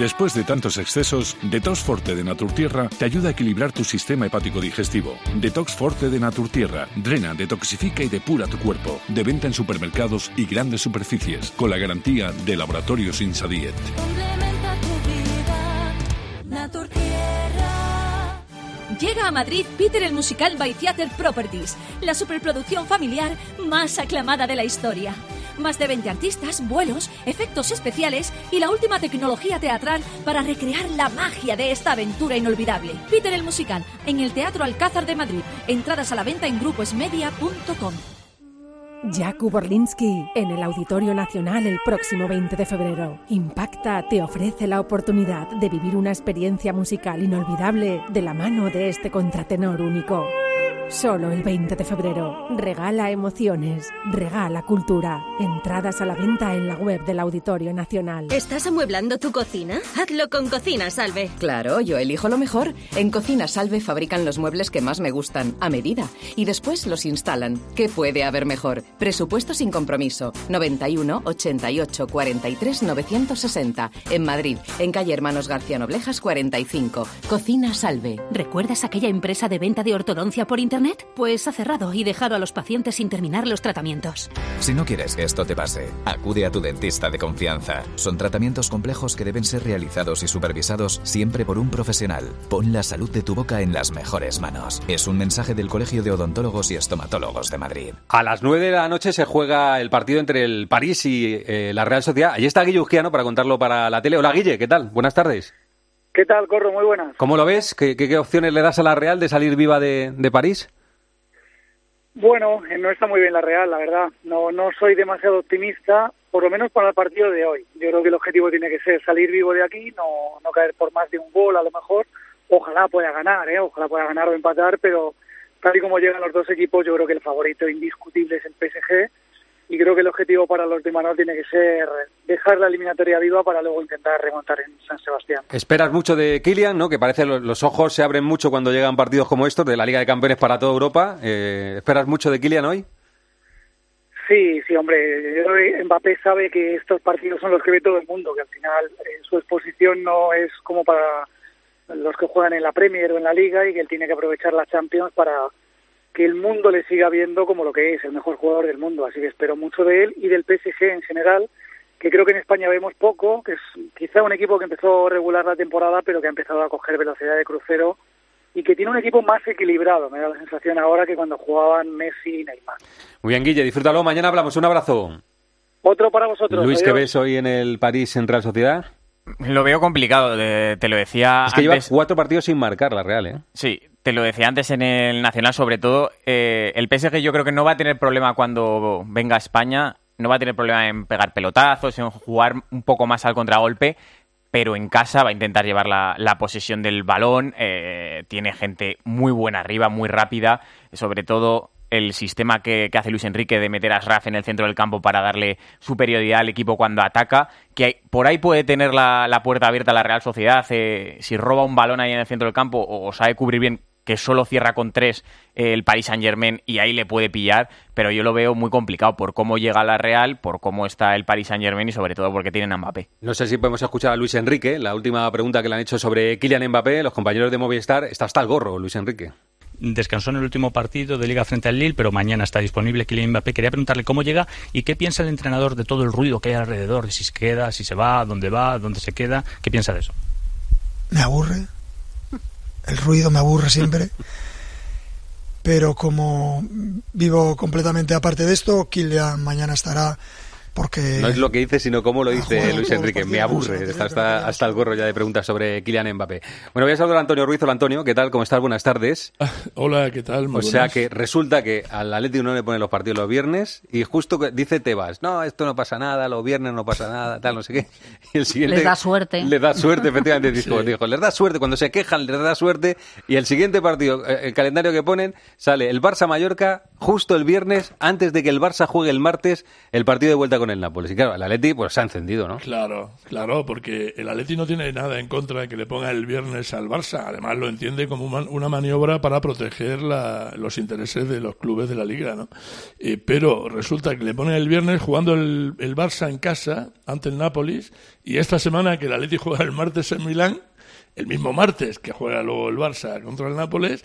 Después de tantos excesos, Detox Forte de Naturtierra te ayuda a equilibrar tu sistema hepático digestivo. Detox Forte de Naturtierra drena, detoxifica y depura tu cuerpo. De venta en supermercados y grandes superficies, con la garantía de Laboratorios Insadiet. Llega a Madrid Peter el musical by Theater Properties, la superproducción familiar más aclamada de la historia. Más de 20 artistas, vuelos, efectos especiales y la última tecnología teatral para recrear la magia de esta aventura inolvidable. Peter el musical en el Teatro Alcázar de Madrid. Entradas a la venta en gruposmedia.com. Jakub Orlinsky en el Auditorio Nacional el próximo 20 de febrero. Impacta te ofrece la oportunidad de vivir una experiencia musical inolvidable de la mano de este contratenor único. Solo el 20 de febrero. Regala emociones, regala cultura. Entradas a la venta en la web del Auditorio Nacional. ¿Estás amueblando tu cocina? Hazlo con Cocina Salve. Claro, yo elijo lo mejor. En Cocina Salve fabrican los muebles que más me gustan, a medida, y después los instalan. ¿Qué puede haber mejor? Presupuesto sin compromiso. 91 88 43 960. En Madrid, en calle Hermanos García Noblejas 45. Cocina Salve. ¿Recuerdas aquella empresa de venta de ortodoncia por internet? Pues ha cerrado y dejado a los pacientes sin terminar los tratamientos. Si no quieres que esto te pase, acude a tu dentista de confianza. Son tratamientos complejos que deben ser realizados y supervisados siempre por un profesional. Pon la salud de tu boca en las mejores manos. Es un mensaje del Colegio de Odontólogos y Estomatólogos de Madrid. A las 9 de la noche se juega el partido entre el París y eh, la Real Sociedad. Allí está Guille Ujiano para contarlo para la tele. Hola Guille, ¿qué tal? Buenas tardes. ¿Qué tal, Corro? Muy buenas. ¿Cómo lo ves? ¿Qué, qué, qué opciones le das a la Real de salir viva de, de París? Bueno, eh, no está muy bien la Real, la verdad. No, no soy demasiado optimista, por lo menos para el partido de hoy. Yo creo que el objetivo tiene que ser salir vivo de aquí, no, no caer por más de un gol a lo mejor. Ojalá pueda ganar, ¿eh? ojalá pueda ganar o empatar, pero tal y como llegan los dos equipos, yo creo que el favorito indiscutible es el PSG y creo que el objetivo para los de Manuel tiene que ser dejar la eliminatoria viva para luego intentar remontar en San Sebastián. Esperas mucho de Kylian, ¿no? Que parece los, los ojos se abren mucho cuando llegan partidos como estos de la Liga de Campeones para toda Europa. Eh, ¿Esperas mucho de Kylian hoy? Sí, sí, hombre. Yo creo que Mbappé sabe que estos partidos son los que ve todo el mundo, que al final eh, su exposición no es como para los que juegan en la Premier o en la Liga y que él tiene que aprovechar la Champions para que el mundo le siga viendo como lo que es, el mejor jugador del mundo. Así que espero mucho de él y del PSG en general, que creo que en España vemos poco, que es quizá un equipo que empezó regular la temporada, pero que ha empezado a coger velocidad de crucero y que tiene un equipo más equilibrado. Me da la sensación ahora que cuando jugaban Messi y Neymar. Muy bien, Guille, disfrútalo. Mañana hablamos. Un abrazo. Otro para vosotros. Luis. ¿qué ves hoy en el París en Real Sociedad? Lo veo complicado, de- te lo decía Es que antes. lleva cuatro partidos sin marcar la Real, ¿eh? Sí, te lo decía antes en el Nacional, sobre todo. eh, el PSG yo creo que no va a tener problema cuando venga a España, no va a tener problema en pegar pelotazos, en jugar un poco más al contragolpe, pero en casa va a intentar llevar la, la posesión del balón. eh, tiene gente muy buena arriba, muy rápida, sobre todo el sistema que, hace Luis Enrique de meter a Asraf en el centro del campo para darle superioridad al equipo cuando ataca, que por ahí puede tener la, la puerta abierta la Real Sociedad, eh, si roba un balón ahí en el centro del campo o sabe cubrir bien que solo cierra con tres eh, el Paris Saint Germain y ahí le puede pillar, pero yo lo veo muy complicado por cómo llega la Real, por cómo está el Paris Saint Germain y sobre todo porque tienen a Mbappé. No sé si podemos escuchar a Luis Enrique, la última pregunta que le han hecho sobre Kylian Mbappé, los compañeros de Movistar, está hasta el gorro Luis Enrique. descansó en el último partido de Liga frente al Lille, pero mañana está disponible Kylian Mbappé. Quería preguntarle cómo llega y qué piensa el entrenador de todo el ruido que hay alrededor, de si se queda, si se va, dónde va, dónde se queda. ¿Qué piensa de eso? me aburre. El ruido me aburre siempre. Pero como vivo completamente aparte de esto, Kylian mañana estará porque No es lo que dice, sino cómo lo dice jugado Luis Enrique. Me aburre, está hasta, hasta el gorro ya de preguntas sobre Kylian Mbappé. Bueno, voy a saludar a Antonio Ruiz. Hola Antonio, ¿qué tal? ¿Cómo estás? Buenas tardes. Hola, ¿qué tal? Muy O sea buenas. que resulta que al Atlético no le ponen los partidos los viernes y justo que dice Tebas, no, esto no pasa nada, los viernes no pasa nada, tal, no sé qué. <laughs> Y el siguiente... Les da suerte. Les da suerte, efectivamente, <laughs> dijo, dijo, les da suerte, cuando se quejan les da suerte y el siguiente partido, eh, el calendario que ponen, sale el Barça-Mallorca justo el viernes antes de que el Barça juegue el martes el partido de vuelta con el Nápoles. Y claro, el Atleti pues se ha encendido, ¿no? Claro, claro, porque el Atleti no tiene nada en contra de que le ponga el viernes al Barça. Además, lo entiende como una- una maniobra para proteger la- los intereses de los clubes de la liga, ¿no? Eh, pero resulta que le ponen el viernes jugando el, el Barça en casa ante el Nápoles y esta semana que el Atleti <laughs> juega el martes en Milán. El mismo martes que juega luego el Barça contra el Nápoles,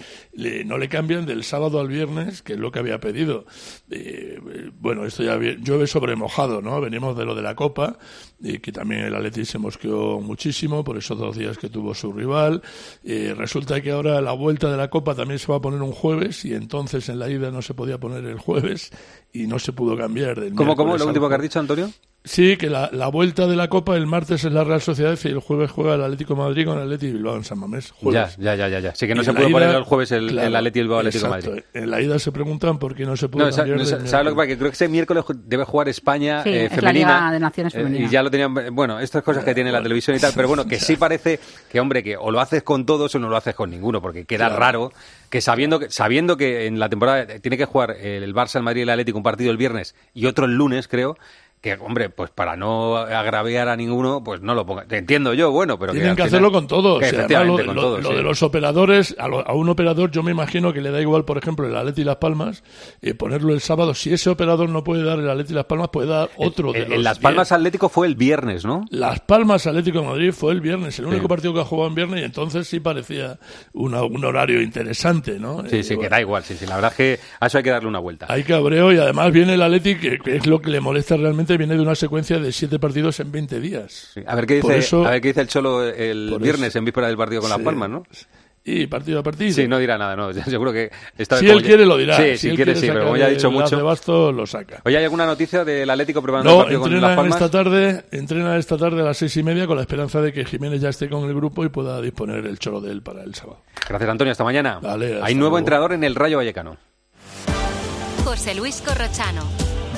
no le cambian del sábado al viernes, que es lo que había pedido. Eh, bueno, esto ya llueve sobre mojado, ¿no? Venimos de lo de la Copa, y que también el Atleti se mosqueó muchísimo por esos dos días que tuvo su rival. Eh, resulta que ahora la vuelta de la Copa también se va a poner un jueves y entonces en la ida no se podía poner el jueves y no se pudo cambiar. Del ¿Cómo, cómo? ¿Lo último que has dicho, Antonio? Sí, que la, la, vuelta de la Copa el martes es la Real Sociedad y el jueves juega el Atlético de Madrid con el Atlético Bilbao en San Mamés. Ya, ya, ya, ya. Sí que no se puede poner el jueves el, el Atlético Bilbao Atlético Madrid. En la ida se preguntan por qué no se puede no, cambiar no, ¿Sabes lo que pasa? Que creo que ese miércoles debe jugar España sí, eh, es femenina. La Liga de Naciones eh, femenina. y ya lo tenían... Bueno, estas cosas que tiene la televisión y tal, pero bueno, que <laughs> sí parece que, hombre, que o lo haces con todos o no lo haces con ninguno, porque queda Claro. raro que sabiendo que sabiendo que en la temporada tiene que jugar el Barça, el Madrid y el Atlético un partido el viernes y otro el lunes, creo, que, hombre, pues para no agraviar a ninguno, pues no lo ponga. Te entiendo yo, bueno, pero Tienen que hacerlo con todos. que O sea, efectivamente, además, con lo, todos, lo sí. de los operadores, a, lo- a un operador yo me imagino que le da igual, por ejemplo, el Atleti y Las Palmas, eh, ponerlo el sábado. Si ese operador no puede dar el Atleti y Las Palmas, puede dar otro de En- los Las diez. Palmas Atlético fue el viernes, ¿no? Las Palmas Atlético de Madrid fue el viernes, el único Sí. partido que ha jugado en viernes y entonces sí parecía una- un horario interesante, ¿no? Sí, Eh, sí, que da igual. Sí, sí, la verdad es que a eso hay que darle una vuelta. Hay cabreo y además viene el Atleti, que, que es lo que le molesta realmente, viene de una secuencia de siete partidos en 20 días. A ver qué dice, eso- a ver qué dice el Cholo el viernes eso- en víspera del partido con Las Sí. Palmas, ¿no? Y partido a partido. Sí, no dirá nada, no. <laughs> Seguro que está Si él ya- quiere lo dirá. Sí, si si él quiere, sí, pero como ya ha dicho el de mucho. basto, lo saca. Oye, ¿hay alguna noticia del Atlético preparando el No, partido con Las entrena Palmas? esta tarde, entrena esta tarde a las seis y media con la esperanza de que Jiménez ya esté con el grupo y pueda disponer el cholo de él para el sábado. Gracias, Antonio. Hasta mañana. Vale, hasta Hay nuevo luego. entrenador en el Rayo Vallecano. José Luis Corrochano.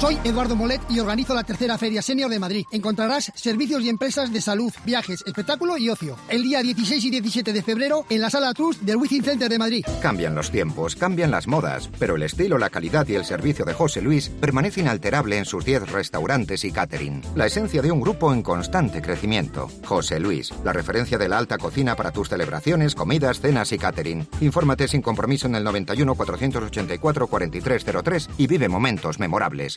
Soy Eduardo Molet y organizo la tercera Feria Senior de Madrid. Encontrarás servicios y empresas de salud, viajes, espectáculo y ocio. El día 16 y 17 de febrero en la Sala Trust del Wizzing Center de Madrid. Cambian los tiempos, cambian las modas, pero el estilo, la calidad y el servicio de José Luis permanece inalterable en sus 10 restaurantes y catering. La esencia de un grupo en constante crecimiento. José Luis, la referencia de la alta cocina para tus celebraciones, comidas, cenas y catering. Infórmate sin compromiso en el 91 484 4303 y vive momentos memorables.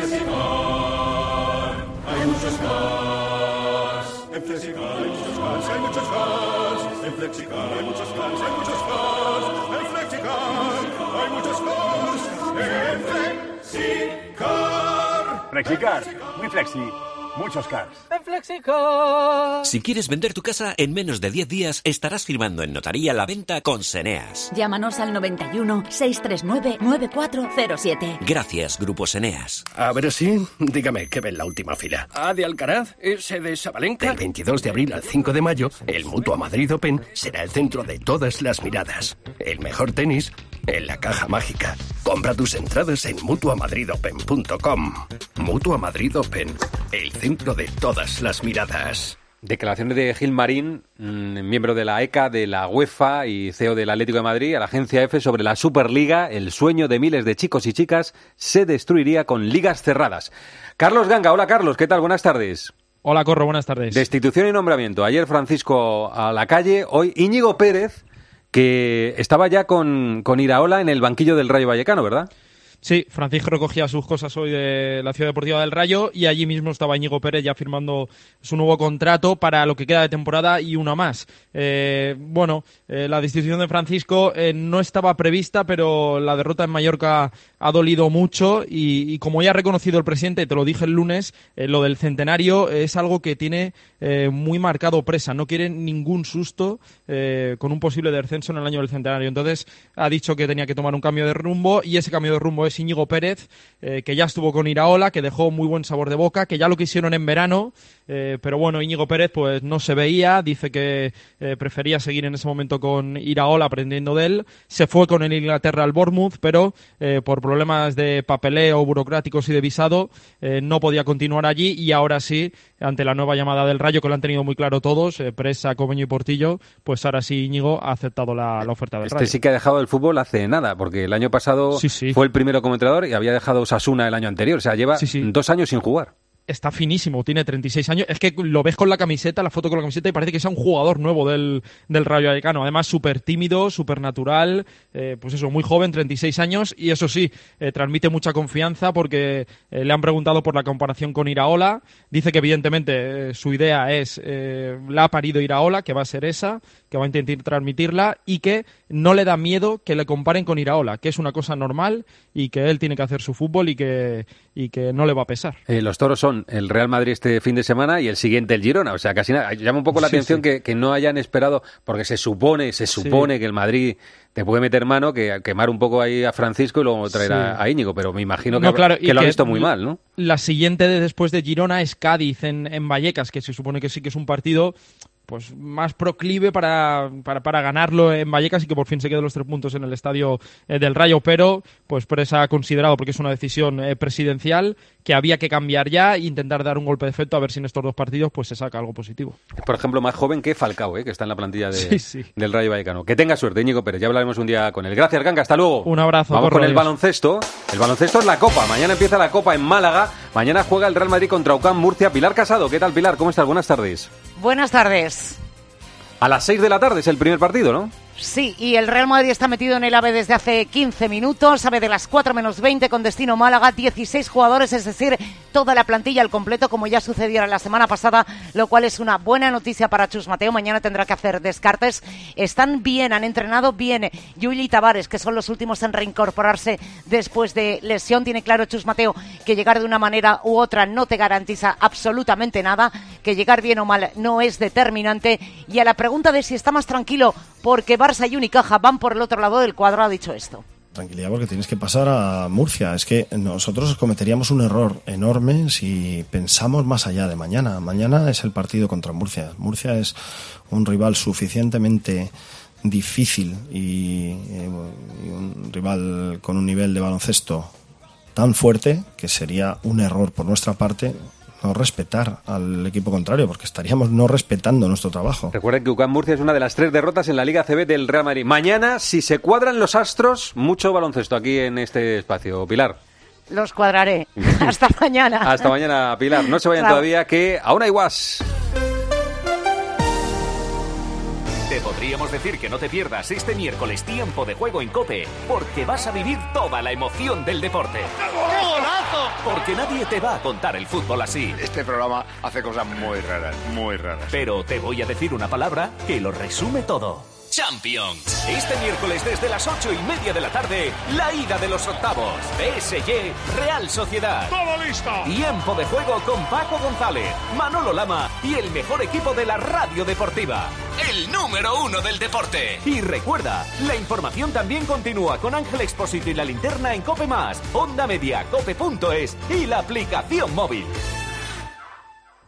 Hay muchos cars. En Flexicar hay muchos cars, hay muchos cars. En Flexicar hay muchos cars, hay muchos cars. En Flexicar hay muchos cars. En Flexicar. Flexicar, muy flexi, muchos cars. En Flexicar. Si quieres vender tu casa en menos de 10 días, estarás firmando en notaría la venta con Seneas. Llámanos al 91 639 9407. Gracias, Grupo Seneas. A ver si, dígame, ¿qué ve en la última fila? ¿A de Alcaraz? ¿Ese de Sabalenka? Del 22 de abril al 5 de mayo, el Mutua Madrid Open será el centro de todas las miradas. El mejor tenis en la caja mágica. Compra tus entradas en mutuamadridopen.com. Mutua Madrid Open, el centro de todas las miradas. Declaraciones de Gil Marín, mm, miembro de la ECA, de la UEFA y CEO del Atlético de Madrid, a la agencia EFE sobre la Superliga. El sueño de miles de chicos y chicas se destruiría con ligas cerradas. Carlos Ganga, hola Carlos, ¿qué tal? Buenas tardes. Hola, Corro, buenas tardes. Destitución y nombramiento. Ayer Francisco a la calle, hoy Íñigo Pérez, que estaba ya con, con Iraola en el banquillo del Rayo Vallecano, ¿verdad? Sí, Francisco recogía sus cosas hoy de la Ciudad Deportiva del Rayo y allí mismo estaba Íñigo Pérez ya firmando su nuevo contrato para lo que queda de temporada y una más. Eh, bueno, eh, la destitución de Francisco eh, no estaba prevista, pero la derrota en Mallorca ha dolido mucho y, y como ya ha reconocido el presidente, te lo dije el lunes, eh, lo del centenario es algo que tiene muy marcado presa. No quiere ningún susto con un posible descenso en el año del centenario. Entonces ha dicho que tenía que tomar un cambio de rumbo y ese cambio de rumbo es es Íñigo Pérez, eh, que ya estuvo con Iraola, que dejó muy buen sabor de boca, que ya lo quisieron en verano, eh, pero bueno, Íñigo Pérez pues no se veía, dice que eh, prefería seguir en ese momento con Iraola aprendiendo de él, se fue con el Inglaterra al Bournemouth, pero por problemas de papeleo burocráticos y de visado no podía continuar allí y ahora sí, ante la nueva llamada del Rayo que lo han tenido muy claro todos, Presa, Comeño y Portillo, pues ahora sí Íñigo ha aceptado la, oferta del este Rayo. sí que ha dejado el fútbol hace nada, porque el año pasado fue el primero como entrenador y había dejado Sasuna el año anterior. O sea, lleva dos años sin jugar está finísimo, tiene 36 años. Es que lo ves con la camiseta, la foto con la camiseta, y parece que sea un jugador nuevo del, del Rayo Vallecano. Además, súper tímido, súper natural, eh, pues eso, muy joven, 36 años, y eso sí, eh, transmite mucha confianza porque eh, le han preguntado por la comparación con Iraola. Dice que, evidentemente, su idea es, la ha parido Iraola, que va a ser esa, que va a intentar transmitirla, y que no le da miedo que le comparen con Iraola, que es una cosa normal y que él tiene que hacer su fútbol y que, y que no le va a pesar. los toros son el Real Madrid este fin de semana y el siguiente el Girona. O sea, casi nada. Llama un poco la atención Que, no hayan esperado, porque se supone, se supone que el Madrid te puede meter mano, que quemar un poco ahí a Francisco y luego traer a, Íñigo, pero me imagino que, que lo ha visto muy mal, ¿no? La siguiente de después de Girona es Cádiz en, en Vallecas, que se supone que sí que es un partido pues más proclive para, para, ganarlo en Vallecas y que por fin se queden los tres puntos en el estadio eh, del Rayo, pero pues Presa ha considerado, porque es una decisión eh, presidencial, que había que cambiar ya e intentar dar un golpe de efecto a ver si en estos dos partidos pues se saca algo positivo. Por ejemplo, más joven que Falcao, eh, que está en la plantilla del Rayo Vallecano. Que tenga suerte, Íñigo Pérez, ya hablaremos un día con él. Gracias, Ganga, hasta luego. Un abrazo. Vamos con el baloncesto. El baloncesto es la Copa. Mañana empieza la Copa en Málaga. Mañana juega el Real Madrid contra UCAM Murcia. Pilar Casado, ¿qué tal, Pilar? ¿Cómo estás? Buenas tardes. Buenas tardes. A las 6 de la tarde es el primer partido, ¿no? Sí, y el Real Madrid está metido en el AVE desde hace 15 minutos, sabe de las 4 menos 20 con destino Málaga, 16 jugadores, es decir, toda la plantilla al completo, como ya sucediera la semana pasada, lo cual es una buena noticia para Chus Mateo. Mañana tendrá que hacer descartes. Están bien, han entrenado bien. Yuli y Tavares, que son los últimos en reincorporarse después de lesión. Tiene claro Chus Mateo que llegar de una manera u otra no te garantiza absolutamente nada, que llegar bien o mal no es determinante. Y a la pregunta de si está más tranquilo porque Barça y Unicaja van por el otro lado del cuadro, ha dicho esto. Tranquilidad porque tienes que pasar a Murcia. Es que nosotros cometeríamos un error enorme si pensamos más allá de mañana. Mañana es el partido contra Murcia. Murcia es un rival suficientemente difícil y, y un rival con un nivel de baloncesto tan fuerte que sería un error por nuestra parte no respetar al equipo contrario, porque estaríamos no respetando nuestro trabajo. Recuerden que UCAM Murcia es una de las tres derrotas en la Liga CB del Real Madrid. Mañana, si se cuadran los astros, mucho baloncesto aquí en este espacio. Pilar. Los cuadraré. <laughs> Hasta mañana. Hasta mañana, Pilar. No se vayan todavía, que aún hay guas. Te podríamos decir que no te pierdas este miércoles tiempo de juego en Cope, porque vas a vivir toda la emoción del deporte. ¡Qué golazo! Porque nadie te va a contar el fútbol así. Este programa hace cosas muy raras, muy raras. Pero te voy a decir una palabra que lo resume todo. Champions. Este miércoles desde las ocho y media de la tarde, la ida de los octavos. PSG, Real Sociedad. ¡Todo listo! Tiempo de juego con Paco González, Manolo Lama y el mejor equipo de la radio deportiva. El número uno del deporte. Y recuerda, la información también continúa con Ángel Expósito y la linterna en Cope Más, Onda Media, Cope.es y la aplicación móvil.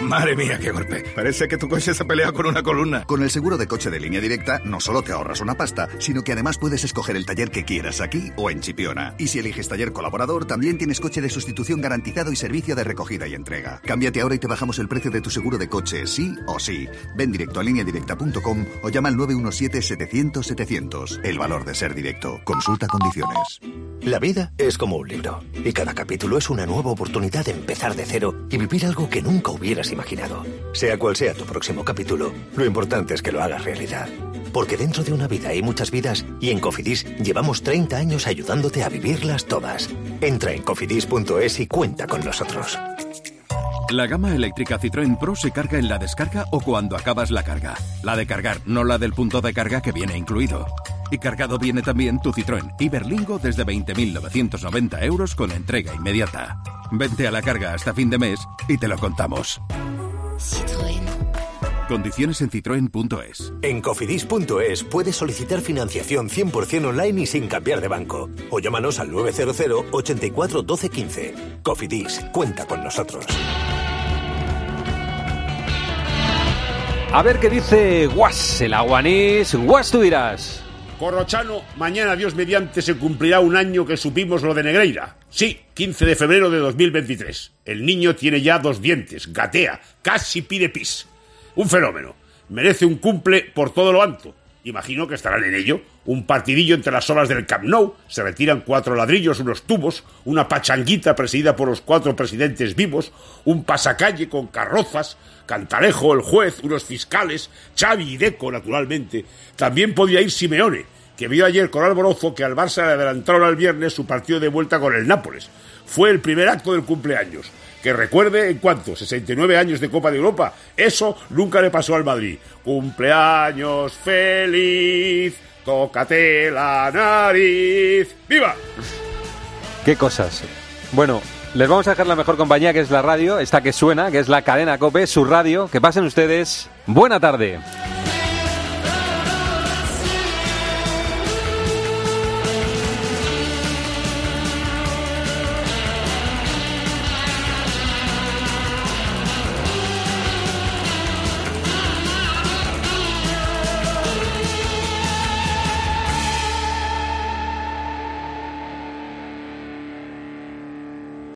Madre mía, qué golpe. Parece que tu coche se pelea con una columna. Con el seguro de coche de línea directa, no solo te ahorras una pasta, sino que además puedes escoger el taller que quieras aquí o en Chipiona. Y si eliges taller colaborador, también tienes coche de sustitución garantizado y servicio de recogida y entrega. Cámbiate ahora y te bajamos el precio de tu seguro de coche, sí o sí. Ven directo a lineadirecta.com o llama al 917-700-700. El valor de ser directo. Consulta condiciones. La vida es como un libro. Y cada capítulo es una nueva oportunidad de empezar de cero y vivir algo que nunca imaginado. Sea cual sea tu próximo capítulo, lo importante es que lo hagas realidad. Porque dentro de una vida hay muchas vidas y en Cofidis llevamos 30 años ayudándote a vivirlas todas. Entra en cofidis.es y cuenta con nosotros. La gama eléctrica Citroën Pro se carga en la descarga o cuando acabas la carga. La de cargar, no la del punto de carga que viene incluido. Y cargado viene también tu Citroën Iberlingo desde 20.990 euros con entrega inmediata. Vente a la carga hasta fin de mes y te lo contamos. Citroën. Condiciones en citroen.es. En cofidis.es puedes solicitar financiación 100% online y sin cambiar de banco. O llámanos al 900 84 12 15. Cofidis, cuenta con nosotros. A ver qué dice Guas, el aguanís. Guas, tú dirás. Corrochano, mañana Dios mediante se cumplirá un año que supimos lo de Negreira. Sí, 15 de febrero de 2023. El niño tiene ya dos dientes, gatea, casi pide pis. Un fenómeno. Merece un cumple por todo lo alto. Imagino que estarán en ello. Un partidillo entre las olas del Camp Nou, se retiran cuatro ladrillos, unos tubos, una pachanguita presidida por los cuatro presidentes vivos, un pasacalle con carrozas, Cantalejo, el juez, unos fiscales, Xavi y Deco, naturalmente. También podía ir Simeone, que vio ayer con Alborozo que al Barça le adelantaron al viernes su partido de vuelta con el Nápoles. Fue el primer acto del cumpleaños. Que recuerde en cuánto, 69 años de Copa de Europa. Eso nunca le pasó al Madrid. Cumpleaños feliz, tócate la nariz. ¡Viva! Qué cosas. Bueno, les vamos a dejar la mejor compañía que es la radio, esta que suena, que es la cadena Cope, su radio. Que pasen ustedes. Buena tarde.